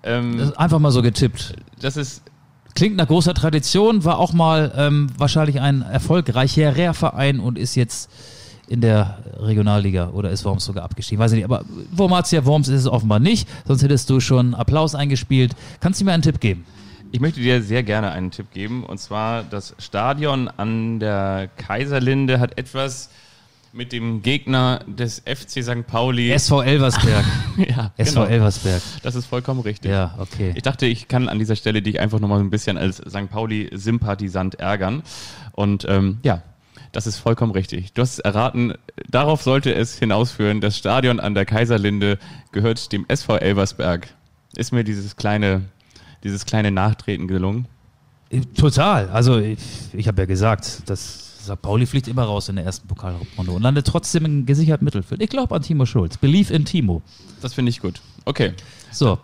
Speaker 2: ähm,
Speaker 3: Das ist einfach mal so getippt.
Speaker 2: das ist
Speaker 3: Klingt nach großer Tradition, war auch mal ähm, wahrscheinlich ein erfolgreicher Verein und ist jetzt in der Regionalliga oder ist Worms sogar abgestiegen. Weiß ich nicht, aber Wormatia Worms ist es offenbar nicht, sonst hättest du schon Applaus eingespielt. Kannst du mir einen Tipp geben?
Speaker 2: Ich möchte dir sehr gerne einen Tipp geben. Und zwar, das Stadion an der Kaiserlinde hat etwas mit dem Gegner des FC St. Pauli.
Speaker 3: SV Elversberg.
Speaker 2: ja,
Speaker 3: SV
Speaker 2: genau.
Speaker 3: Elversberg.
Speaker 2: Das ist vollkommen richtig.
Speaker 3: Ja, okay.
Speaker 2: Ich dachte, ich kann an dieser Stelle dich einfach nochmal ein bisschen als St. Pauli-Sympathisant ärgern. Und ähm, ja, das ist vollkommen richtig. Du hast es erraten, darauf sollte es hinausführen. Das Stadion an der Kaiserlinde gehört dem SV Elversberg. ist mir dieses kleine, dieses kleine Nachtreten gelungen.
Speaker 3: Total. Also ich, ich habe ja gesagt, dass St. Pauli fliegt immer raus in der ersten Pokalrunde und landet trotzdem im gesicherten Mittelfeld. Ich glaube an Timo Schulz. Believe in Timo.
Speaker 2: Das finde ich gut. Okay.
Speaker 3: So.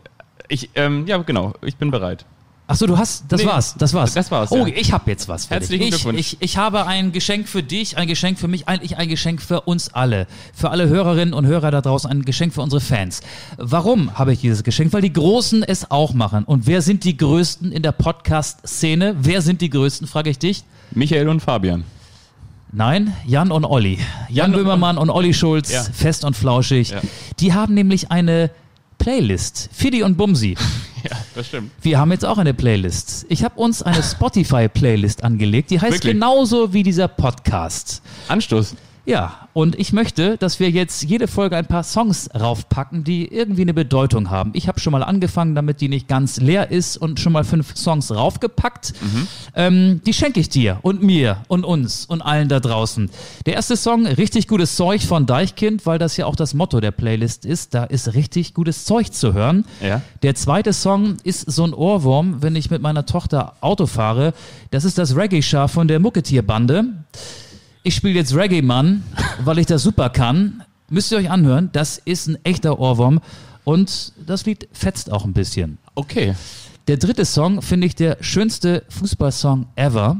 Speaker 2: Ich, ähm, ja, genau, ich bin bereit.
Speaker 3: Achso, du hast, das
Speaker 2: Nee,
Speaker 3: war's, das war's.
Speaker 2: das war's,
Speaker 3: Oh,
Speaker 2: ja.
Speaker 3: ich habe jetzt was für
Speaker 2: Herzlichen
Speaker 3: dich. Ich,
Speaker 2: Glückwunsch.
Speaker 3: Ich, ich habe ein Geschenk für dich, ein Geschenk für mich, eigentlich ein Geschenk für uns alle. Für alle Hörerinnen und Hörer da draußen, ein Geschenk für unsere Fans. Warum habe ich dieses Geschenk? Weil die Großen es auch machen. Und wer sind die Größten in der Podcast-Szene? Wer sind die Größten, frage ich dich.
Speaker 2: Michael und Fabian.
Speaker 3: Nein, Jan und Olli. Jan
Speaker 2: Jan und-
Speaker 3: Böhmermann und Olli Schulz,
Speaker 2: Ja.
Speaker 3: fest und flauschig.
Speaker 2: Ja.
Speaker 3: Die haben nämlich eine Playlist. Fidi und Bumsi.
Speaker 2: Ja, das stimmt.
Speaker 3: Wir haben jetzt auch eine Playlist. Ich habe uns eine Spotify-Playlist angelegt, die heißt
Speaker 2: Wirklich?
Speaker 3: genauso wie dieser Podcast.
Speaker 2: Anstoß.
Speaker 3: Ja, und ich möchte, dass wir jetzt jede Folge ein paar Songs raufpacken, die irgendwie eine Bedeutung haben. Ich habe schon mal angefangen, damit die nicht ganz leer ist und schon mal fünf Songs raufgepackt. Ähm, die schenke ich dir und mir und uns und allen da draußen. Der erste Song, richtig gutes Zeug von Deichkind, weil das ja auch das Motto der Playlist ist. Da ist richtig gutes Zeug zu hören.
Speaker 2: Ja.
Speaker 3: Der zweite Song ist so ein Ohrwurm, wenn ich mit meiner Tochter Auto fahre. Das ist das Reggae-Schar von der Mucketierbande. Ich spiele jetzt Reggae Mann, weil ich das super kann. Müsst ihr euch anhören. Das ist ein echter Ohrwurm. Und das Lied fetzt auch ein bisschen.
Speaker 2: Okay.
Speaker 3: Der dritte Song finde ich der schönste Fußballsong ever.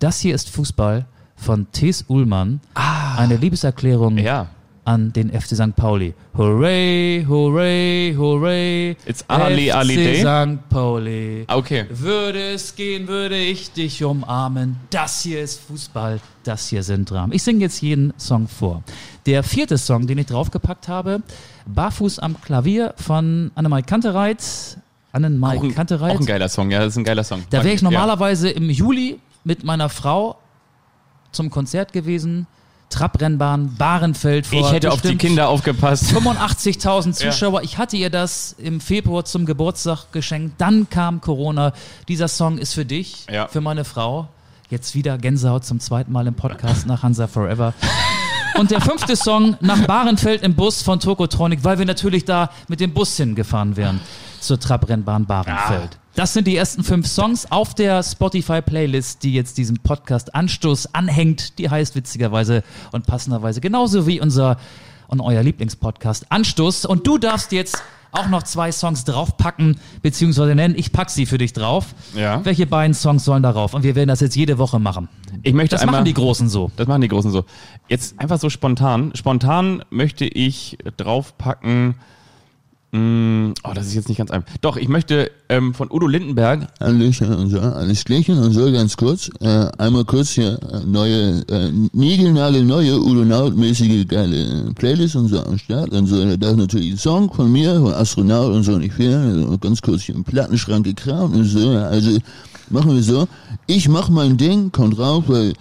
Speaker 3: Das hier ist Fußball von Thes Ullmann. Eine Liebeserklärung
Speaker 2: Ja.
Speaker 3: An den FC St. Pauli. Hooray, hooray, hooray.
Speaker 2: It's Ali,
Speaker 3: FC
Speaker 2: Ali Day?
Speaker 3: St. Pauli.
Speaker 2: Okay.
Speaker 3: Würde es gehen, würde ich dich umarmen. Das hier ist Fußball, das hier sind Dramen. Ich singe jetzt jeden Song vor. Der vierte Song, den ich draufgepackt habe, Barfuß am Klavier von Annemai Kantereit. Annemarie
Speaker 2: Auch
Speaker 3: Kantereit.
Speaker 2: auch ein geiler Song, ja, das ist ein geiler Song.
Speaker 3: Da wäre ich
Speaker 2: Ja.
Speaker 3: normalerweise im Juli mit meiner Frau zum Konzert gewesen. Trabrennbahn, Bahrenfeld vor
Speaker 2: Ich hätte auf die Kinder aufgepasst.
Speaker 3: 85.000 Zuschauer. Ich hatte ihr das im Februar zum Geburtstag geschenkt. Dann kam Corona. Dieser Song ist für dich,
Speaker 2: Ja.
Speaker 3: für meine Frau. Jetzt wieder Gänsehaut zum zweiten Mal im Podcast nach Hansa Forever. Und der fünfte Song nach Bahrenfeld im Bus von Tokotronic, weil wir natürlich da mit dem Bus hingefahren wären zur Trabrennbahn Bahrenfeld. Das sind die ersten fünf Songs auf der Spotify-Playlist, die jetzt diesem Podcast Anstoß anhängt. Die heißt witzigerweise und passenderweise genauso wie unser und euer Lieblingspodcast Anstoß. Und du darfst jetzt auch noch zwei Songs draufpacken, beziehungsweise nennen. Ich pack sie für dich drauf.
Speaker 2: Ja.
Speaker 3: Welche beiden Songs sollen darauf? Und wir werden das jetzt jede Woche machen.
Speaker 2: Ich möchte
Speaker 3: Das
Speaker 2: einmal,
Speaker 3: machen die Großen so.
Speaker 2: Das machen die Großen so. Jetzt einfach so spontan. Spontan möchte ich draufpacken. Mh, oh, das ist jetzt nicht ganz einfach. Doch, ich möchte ähm, von Udo Lindenberg.
Speaker 4: Alles Klärchen und so, ganz kurz. Äh, einmal kurz hier äh, neue, äh, niegelnagelneue, Udonaut-mäßige geile äh, Playlist und so am Start und so. Da ist natürlich ein Song von mir, von Astronaut und so nicht viel. Also ganz kurz hier im Plattenschrank gekramt und so. Also machen wir so. Ich mach mein Ding, kommt rauf, weil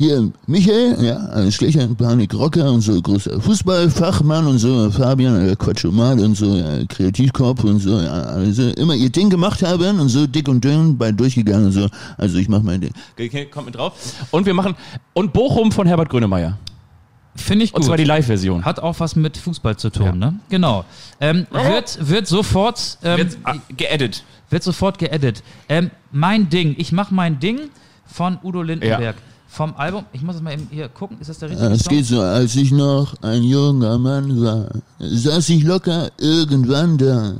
Speaker 4: hier, Michael, ja, alles Klärchen, Panik Rocker und so, großer Fußballfachmann und so, Fabian, äh, Quatschomat und so, ja, Kreativkorb und so, ja, also immer ihr Ding gemacht haben und so dick und dünn bei durchgegangen und so. Also ich mach mein Ding.
Speaker 2: Okay, Kommt mit drauf. Und wir machen. Und Bochum von Herbert Grönemeyer.
Speaker 3: Finde ich
Speaker 2: Und
Speaker 3: gut.
Speaker 2: zwar die Live-Version.
Speaker 3: Hat auch was mit Fußball zu tun,
Speaker 2: Ja.
Speaker 3: ne? Genau. Ähm, wird, wird sofort, ähm,
Speaker 2: Wird ah, geedit.
Speaker 3: wird sofort geedit. Ähm, mein Ding, ich mach mein Ding von Udo Lindenberg. Vom Album, ich muss es mal eben hier gucken, ist das der richtige
Speaker 4: Ja, es
Speaker 3: Song?
Speaker 4: geht so, als ich noch ein junger Mann war, saß ich locker irgendwann da.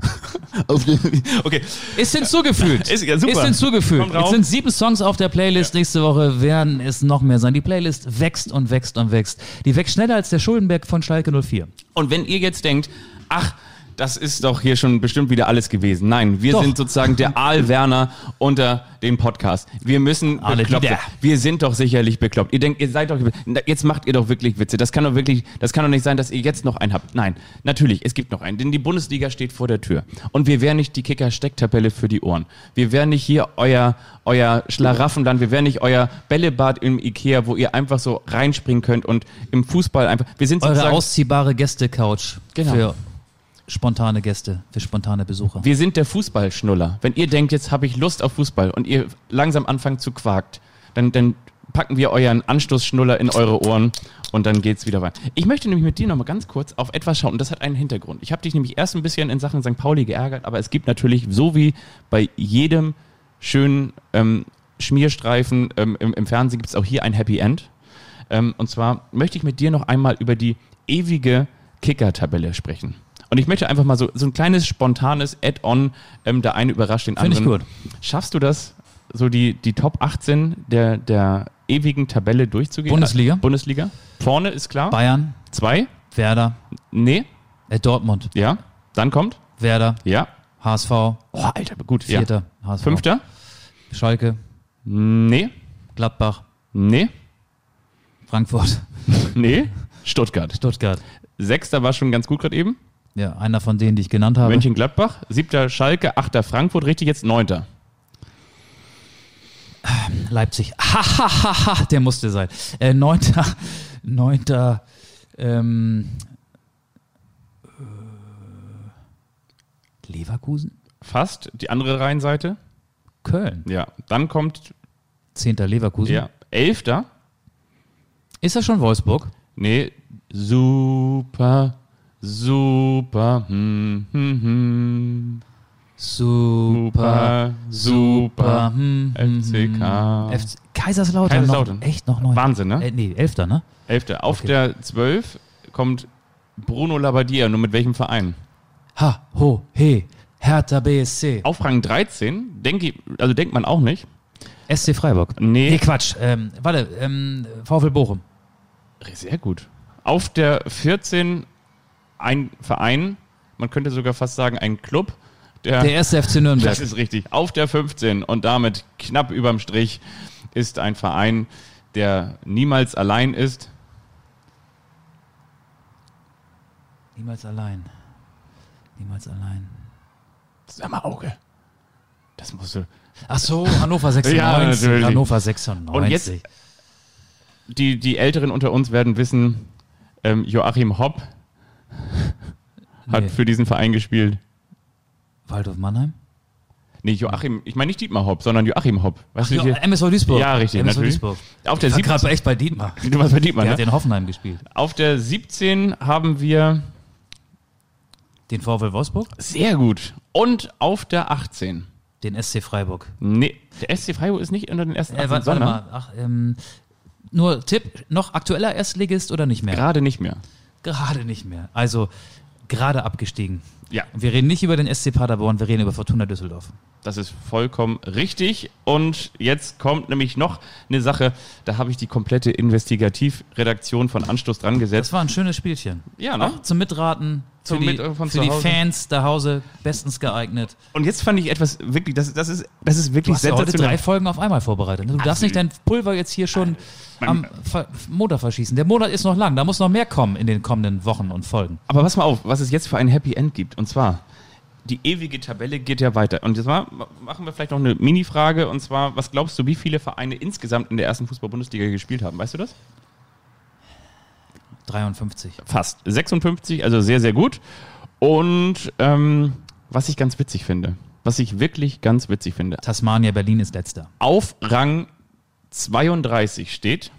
Speaker 4: Auf dem,
Speaker 2: Okay.
Speaker 3: Ist hinzugefügt.
Speaker 2: Ist ja super.
Speaker 3: Ist hinzugefügt. Jetzt sind sieben Songs auf der Playlist. Nächste Woche werden es noch mehr sein. Die Playlist wächst und wächst und wächst. Die wächst schneller als der Schuldenberg von Schalke 04.
Speaker 2: Und wenn ihr jetzt denkt, ach, das ist doch hier schon bestimmt wieder alles gewesen. Nein, wir
Speaker 3: Doch.
Speaker 2: sind sozusagen der Aal Werner unter den Podcast. Wir müssen
Speaker 3: Alle
Speaker 2: bekloppt. Wir sind doch sicherlich bekloppt. Ihr denkt, ihr seid doch, jetzt macht ihr doch wirklich Witze. Das kann doch wirklich, das kann doch nicht sein, dass ihr jetzt noch einen habt. Nein, natürlich, es gibt noch einen. Denn die Bundesliga steht vor der Tür. Und wir wären nicht die Kicker-Stecktabelle für die Ohren. Wir wären nicht hier euer, euer Schlaraffenland. Wir wären nicht euer Bällebad im Ikea, wo ihr einfach so reinspringen könnt und im Fußball einfach, wir sind
Speaker 3: Eure
Speaker 2: sozusagen,
Speaker 3: ausziehbare Gäste-Couch
Speaker 2: Genau.
Speaker 3: für spontane Gäste, für spontane Besucher.
Speaker 2: Wir sind der Fußballschnuller. Wenn ihr denkt, jetzt habe ich Lust auf Fußball und ihr langsam anfangt zu quakt, dann, dann packen wir euren Anstoßschnuller in eure Ohren und dann geht's wieder weiter. Ich möchte nämlich mit dir noch mal ganz kurz auf etwas schauen und das hat einen Hintergrund. Ich habe dich nämlich erst ein bisschen in Sachen St. Pauli geärgert, aber es gibt natürlich, so wie bei jedem schönen ähm, Schmierstreifen ähm, im, im Fernsehen, gibt es auch hier ein Happy End. Ähm, und zwar möchte ich mit dir noch einmal über die ewige Kicker-Tabelle sprechen. Und ich möchte einfach mal so, so ein kleines spontanes Add-on, ähm, der eine überrascht den
Speaker 3: Finde
Speaker 2: anderen.
Speaker 3: ich gut.
Speaker 2: Schaffst du das, so die, die Top 18 der, der ewigen Tabelle durchzugehen?
Speaker 3: Bundesliga?
Speaker 2: Bundesliga. Vorne ist klar.
Speaker 3: Bayern,
Speaker 2: Zwei?
Speaker 3: Werder,
Speaker 2: Nee.
Speaker 3: äh, Dortmund,
Speaker 2: Ja. Dann kommt?
Speaker 3: Werder,
Speaker 2: Ja.
Speaker 3: HSV,
Speaker 2: Oh, Alter, gut.
Speaker 3: Vierter,
Speaker 2: Ja.
Speaker 3: HSV.
Speaker 2: Fünfter?
Speaker 3: Schalke,
Speaker 2: Nee.
Speaker 3: Gladbach,
Speaker 2: Nee.
Speaker 3: Frankfurt,
Speaker 2: Nee. Stuttgart.
Speaker 3: Stuttgart.
Speaker 2: Sechster war schon ganz gut gerade eben.
Speaker 3: Ja, einer von denen, die ich genannt habe.
Speaker 2: Mönchengladbach. Siebter Schalke. Achter Frankfurt. Richtig, jetzt neunter.
Speaker 3: Leipzig. Ha, ha, ha, ha, der musste sein. Äh, neunter, neunter, ähm, äh, Leverkusen?
Speaker 2: Fast. Die andere Reihenseite.
Speaker 3: Köln.
Speaker 2: Ja. Dann kommt,
Speaker 3: Zehnter Leverkusen.
Speaker 2: ja, elfter.
Speaker 3: Ist das schon Wolfsburg?
Speaker 2: Nee. Super. Super. Hm, hm, hm.
Speaker 3: Super,
Speaker 2: super.
Speaker 3: hm, hm,
Speaker 2: FCK.
Speaker 3: hm. FC Kaiserslautern.
Speaker 2: Kaiserslautern.
Speaker 3: Noch, echt noch neun.
Speaker 2: Wahnsinn, ne?
Speaker 3: Äh, nee, Elfter, ne?
Speaker 2: Elfter. Auf
Speaker 3: Okay.
Speaker 2: der zwölf kommt Bruno Labbadia. Nur mit welchem Verein?
Speaker 3: Ha, ho, he, Hertha BSC.
Speaker 2: Auf Rang 13, denke ich, also denkt man auch nicht.
Speaker 3: SC Freiburg.
Speaker 2: Nee.
Speaker 3: Nee, Quatsch. Ähm, warte, ähm, VfL Bochum.
Speaker 2: Sehr gut. Auf der 14 ein Verein, man könnte sogar fast sagen ein Club. Der,
Speaker 3: Der erste FC Nürnberg.
Speaker 2: das ist richtig. Auf der 15 und damit knapp überm Strich ist ein Verein, der niemals allein ist.
Speaker 3: Niemals allein. Niemals allein.
Speaker 2: Sag mal Auge. Das musst du.
Speaker 3: Ach so, Hannover 96.
Speaker 2: Ja, natürlich.
Speaker 3: Hannover 96.
Speaker 2: Und jetzt- Die, die Älteren unter uns werden wissen, ähm, Joachim Hopp hat
Speaker 3: Nee.
Speaker 2: für diesen Verein gespielt.
Speaker 3: Waldorf Mannheim?
Speaker 2: Nee, Joachim, ich meine nicht Dietmar Hopp, sondern Joachim Hopp. Weißt
Speaker 3: Jo,
Speaker 2: du, hier?
Speaker 3: MSV Duisburg.
Speaker 2: Ja, richtig,
Speaker 3: MSV
Speaker 2: natürlich.
Speaker 3: Duisburg.
Speaker 2: Auf der
Speaker 3: Ich war
Speaker 2: 17.
Speaker 3: gerade echt bei Dietmar.
Speaker 2: Du warst bei Dietmar,
Speaker 3: Der hat
Speaker 2: ne?
Speaker 3: in Hoffenheim gespielt.
Speaker 2: Auf der 17 haben wir
Speaker 3: Den VfL Wolfsburg?
Speaker 2: sehr gut. Und auf der 18.
Speaker 3: Den SC Freiburg.
Speaker 2: Nee, der SC Freiburg ist nicht unter den ersten
Speaker 3: Äh,
Speaker 2: 18,
Speaker 3: warte, warte
Speaker 2: sondern
Speaker 3: mal. Ach, ähm, nur Tipp, noch aktueller Erstligist oder nicht mehr?
Speaker 2: gerade nicht mehr.
Speaker 3: Gerade nicht mehr. Also gerade abgestiegen.
Speaker 2: Ja,
Speaker 3: Und wir reden nicht über den SC Paderborn, wir reden über Fortuna Düsseldorf.
Speaker 2: das ist vollkommen richtig. Und jetzt kommt nämlich noch eine Sache, da habe ich die komplette Investigativredaktion von Anstoß dran
Speaker 3: Das
Speaker 2: gesetzt.
Speaker 3: war ein schönes Spielchen.
Speaker 2: Ja, ne?
Speaker 3: Auch zum Mitraten,
Speaker 2: Zum
Speaker 3: für die, für
Speaker 2: zu
Speaker 3: die. Fans zu Hause bestens geeignet.
Speaker 2: Und jetzt fand ich etwas wirklich, das, das, ist, das ist
Speaker 3: Du
Speaker 2: wirklich
Speaker 3: hast ja heute drei Folgen auf einmal vorbereitet. Du darfst nicht dein Pulver jetzt hier schon am Ver Montag verschießen. Der Monat ist noch lang, da muss noch mehr kommen in den kommenden Wochen und Folgen.
Speaker 2: Aber pass mal auf, was es jetzt für ein Happy End gibt. Und zwar, die ewige Tabelle geht ja weiter. Und jetzt machen wir vielleicht noch eine Mini-Frage. Und zwar, was glaubst du, wie viele Vereine insgesamt in der ersten Fußball-Bundesliga gespielt haben? Weißt du das?
Speaker 3: 53.
Speaker 2: Fast. 56, also sehr, sehr gut. Und ähm, was ich ganz witzig finde, was ich wirklich ganz witzig finde,
Speaker 3: Tasmania Berlin ist letzter.
Speaker 2: auf Rang 32 steht,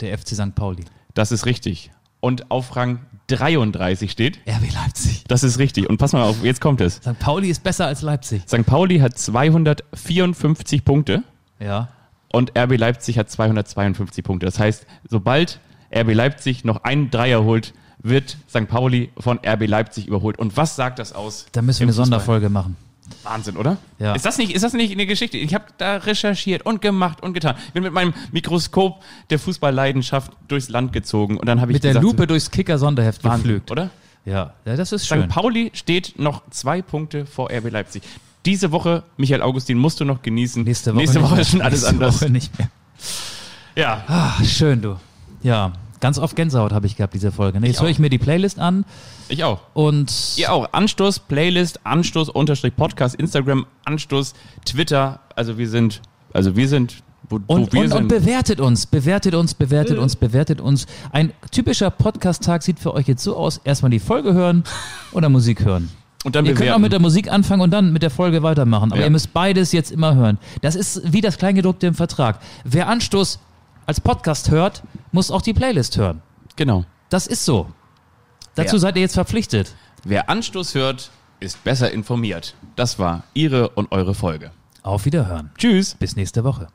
Speaker 3: Der FC St. Pauli.
Speaker 2: das ist richtig. Und auf Rang 33 steht,
Speaker 3: RB Leipzig.
Speaker 2: das ist richtig. Und pass mal auf, jetzt kommt es.
Speaker 3: St. Pauli ist besser als Leipzig.
Speaker 2: St. Pauli hat 254 Punkte
Speaker 3: Ja.
Speaker 2: und RB Leipzig hat 252 Punkte. Das heißt, sobald RB Leipzig noch einen Dreier holt, wird St. Pauli von RB Leipzig überholt. Und was sagt das aus?
Speaker 3: Da müssen wir eine
Speaker 2: Fußball?
Speaker 3: Sonderfolge machen.
Speaker 2: Wahnsinn, oder?
Speaker 3: Ja.
Speaker 2: Ist das nicht, ist das nicht eine Geschichte? Ich habe da recherchiert und gemacht und getan. Ich bin mit meinem Mikroskop der Fußballleidenschaft durchs Land gezogen und dann habe ich
Speaker 3: Mit der
Speaker 2: gesagt,
Speaker 3: Lupe durchs Kicker-Sonderheft
Speaker 2: Wahnsinn,
Speaker 3: geflügt.
Speaker 2: oder?
Speaker 3: Ja. ja, das ist
Speaker 2: St.
Speaker 3: schön.
Speaker 2: Pauli steht noch zwei Punkte vor RB Leipzig. Diese Woche, Michael Augustin, musst du noch genießen.
Speaker 3: Nächste Woche,
Speaker 2: Nächste Woche ist schon alles
Speaker 3: Nächste
Speaker 2: anders.
Speaker 3: Woche nicht mehr.
Speaker 2: Ja,
Speaker 3: Ah, schön, du. Ja, ganz oft Gänsehaut habe ich gehabt, diese Folge. Ne, Jetzt höre ich mir die Playlist an
Speaker 2: ich auch.
Speaker 3: und
Speaker 2: Ihr auch. Anstoß, Playlist, Anstoß, Unterstrich Podcast, Instagram, Anstoß, Twitter. Also wir sind, also wir sind, wo, wo
Speaker 3: Und,
Speaker 2: wir
Speaker 3: und, und bewertet uns, bewertet uns, bewertet uns, bewertet uns. Ein typischer Podcast-Tag sieht für euch jetzt so aus: erstmal die Folge hören oder Musik hören.
Speaker 2: Und dann
Speaker 3: Ihr könnt
Speaker 2: bewerten.
Speaker 3: auch mit der Musik anfangen und dann mit der Folge weitermachen. Aber
Speaker 2: Ja.
Speaker 3: ihr müsst beides jetzt immer hören. Das ist wie das Kleingedruckte im Vertrag. Wer Anstoß als Podcast hört, muss auch die Playlist hören.
Speaker 2: Genau.
Speaker 3: Das ist so. Dazu
Speaker 2: Ja.
Speaker 3: seid ihr jetzt verpflichtet.
Speaker 2: Wer Anstoß hört, ist besser informiert. Das war Ihre und eure Folge.
Speaker 3: Auf Wiederhören.
Speaker 2: Tschüss.
Speaker 3: Bis nächste Woche.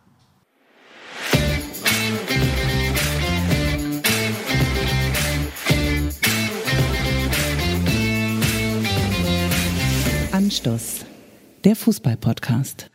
Speaker 1: Anstoß. Der Fußball-Podcast.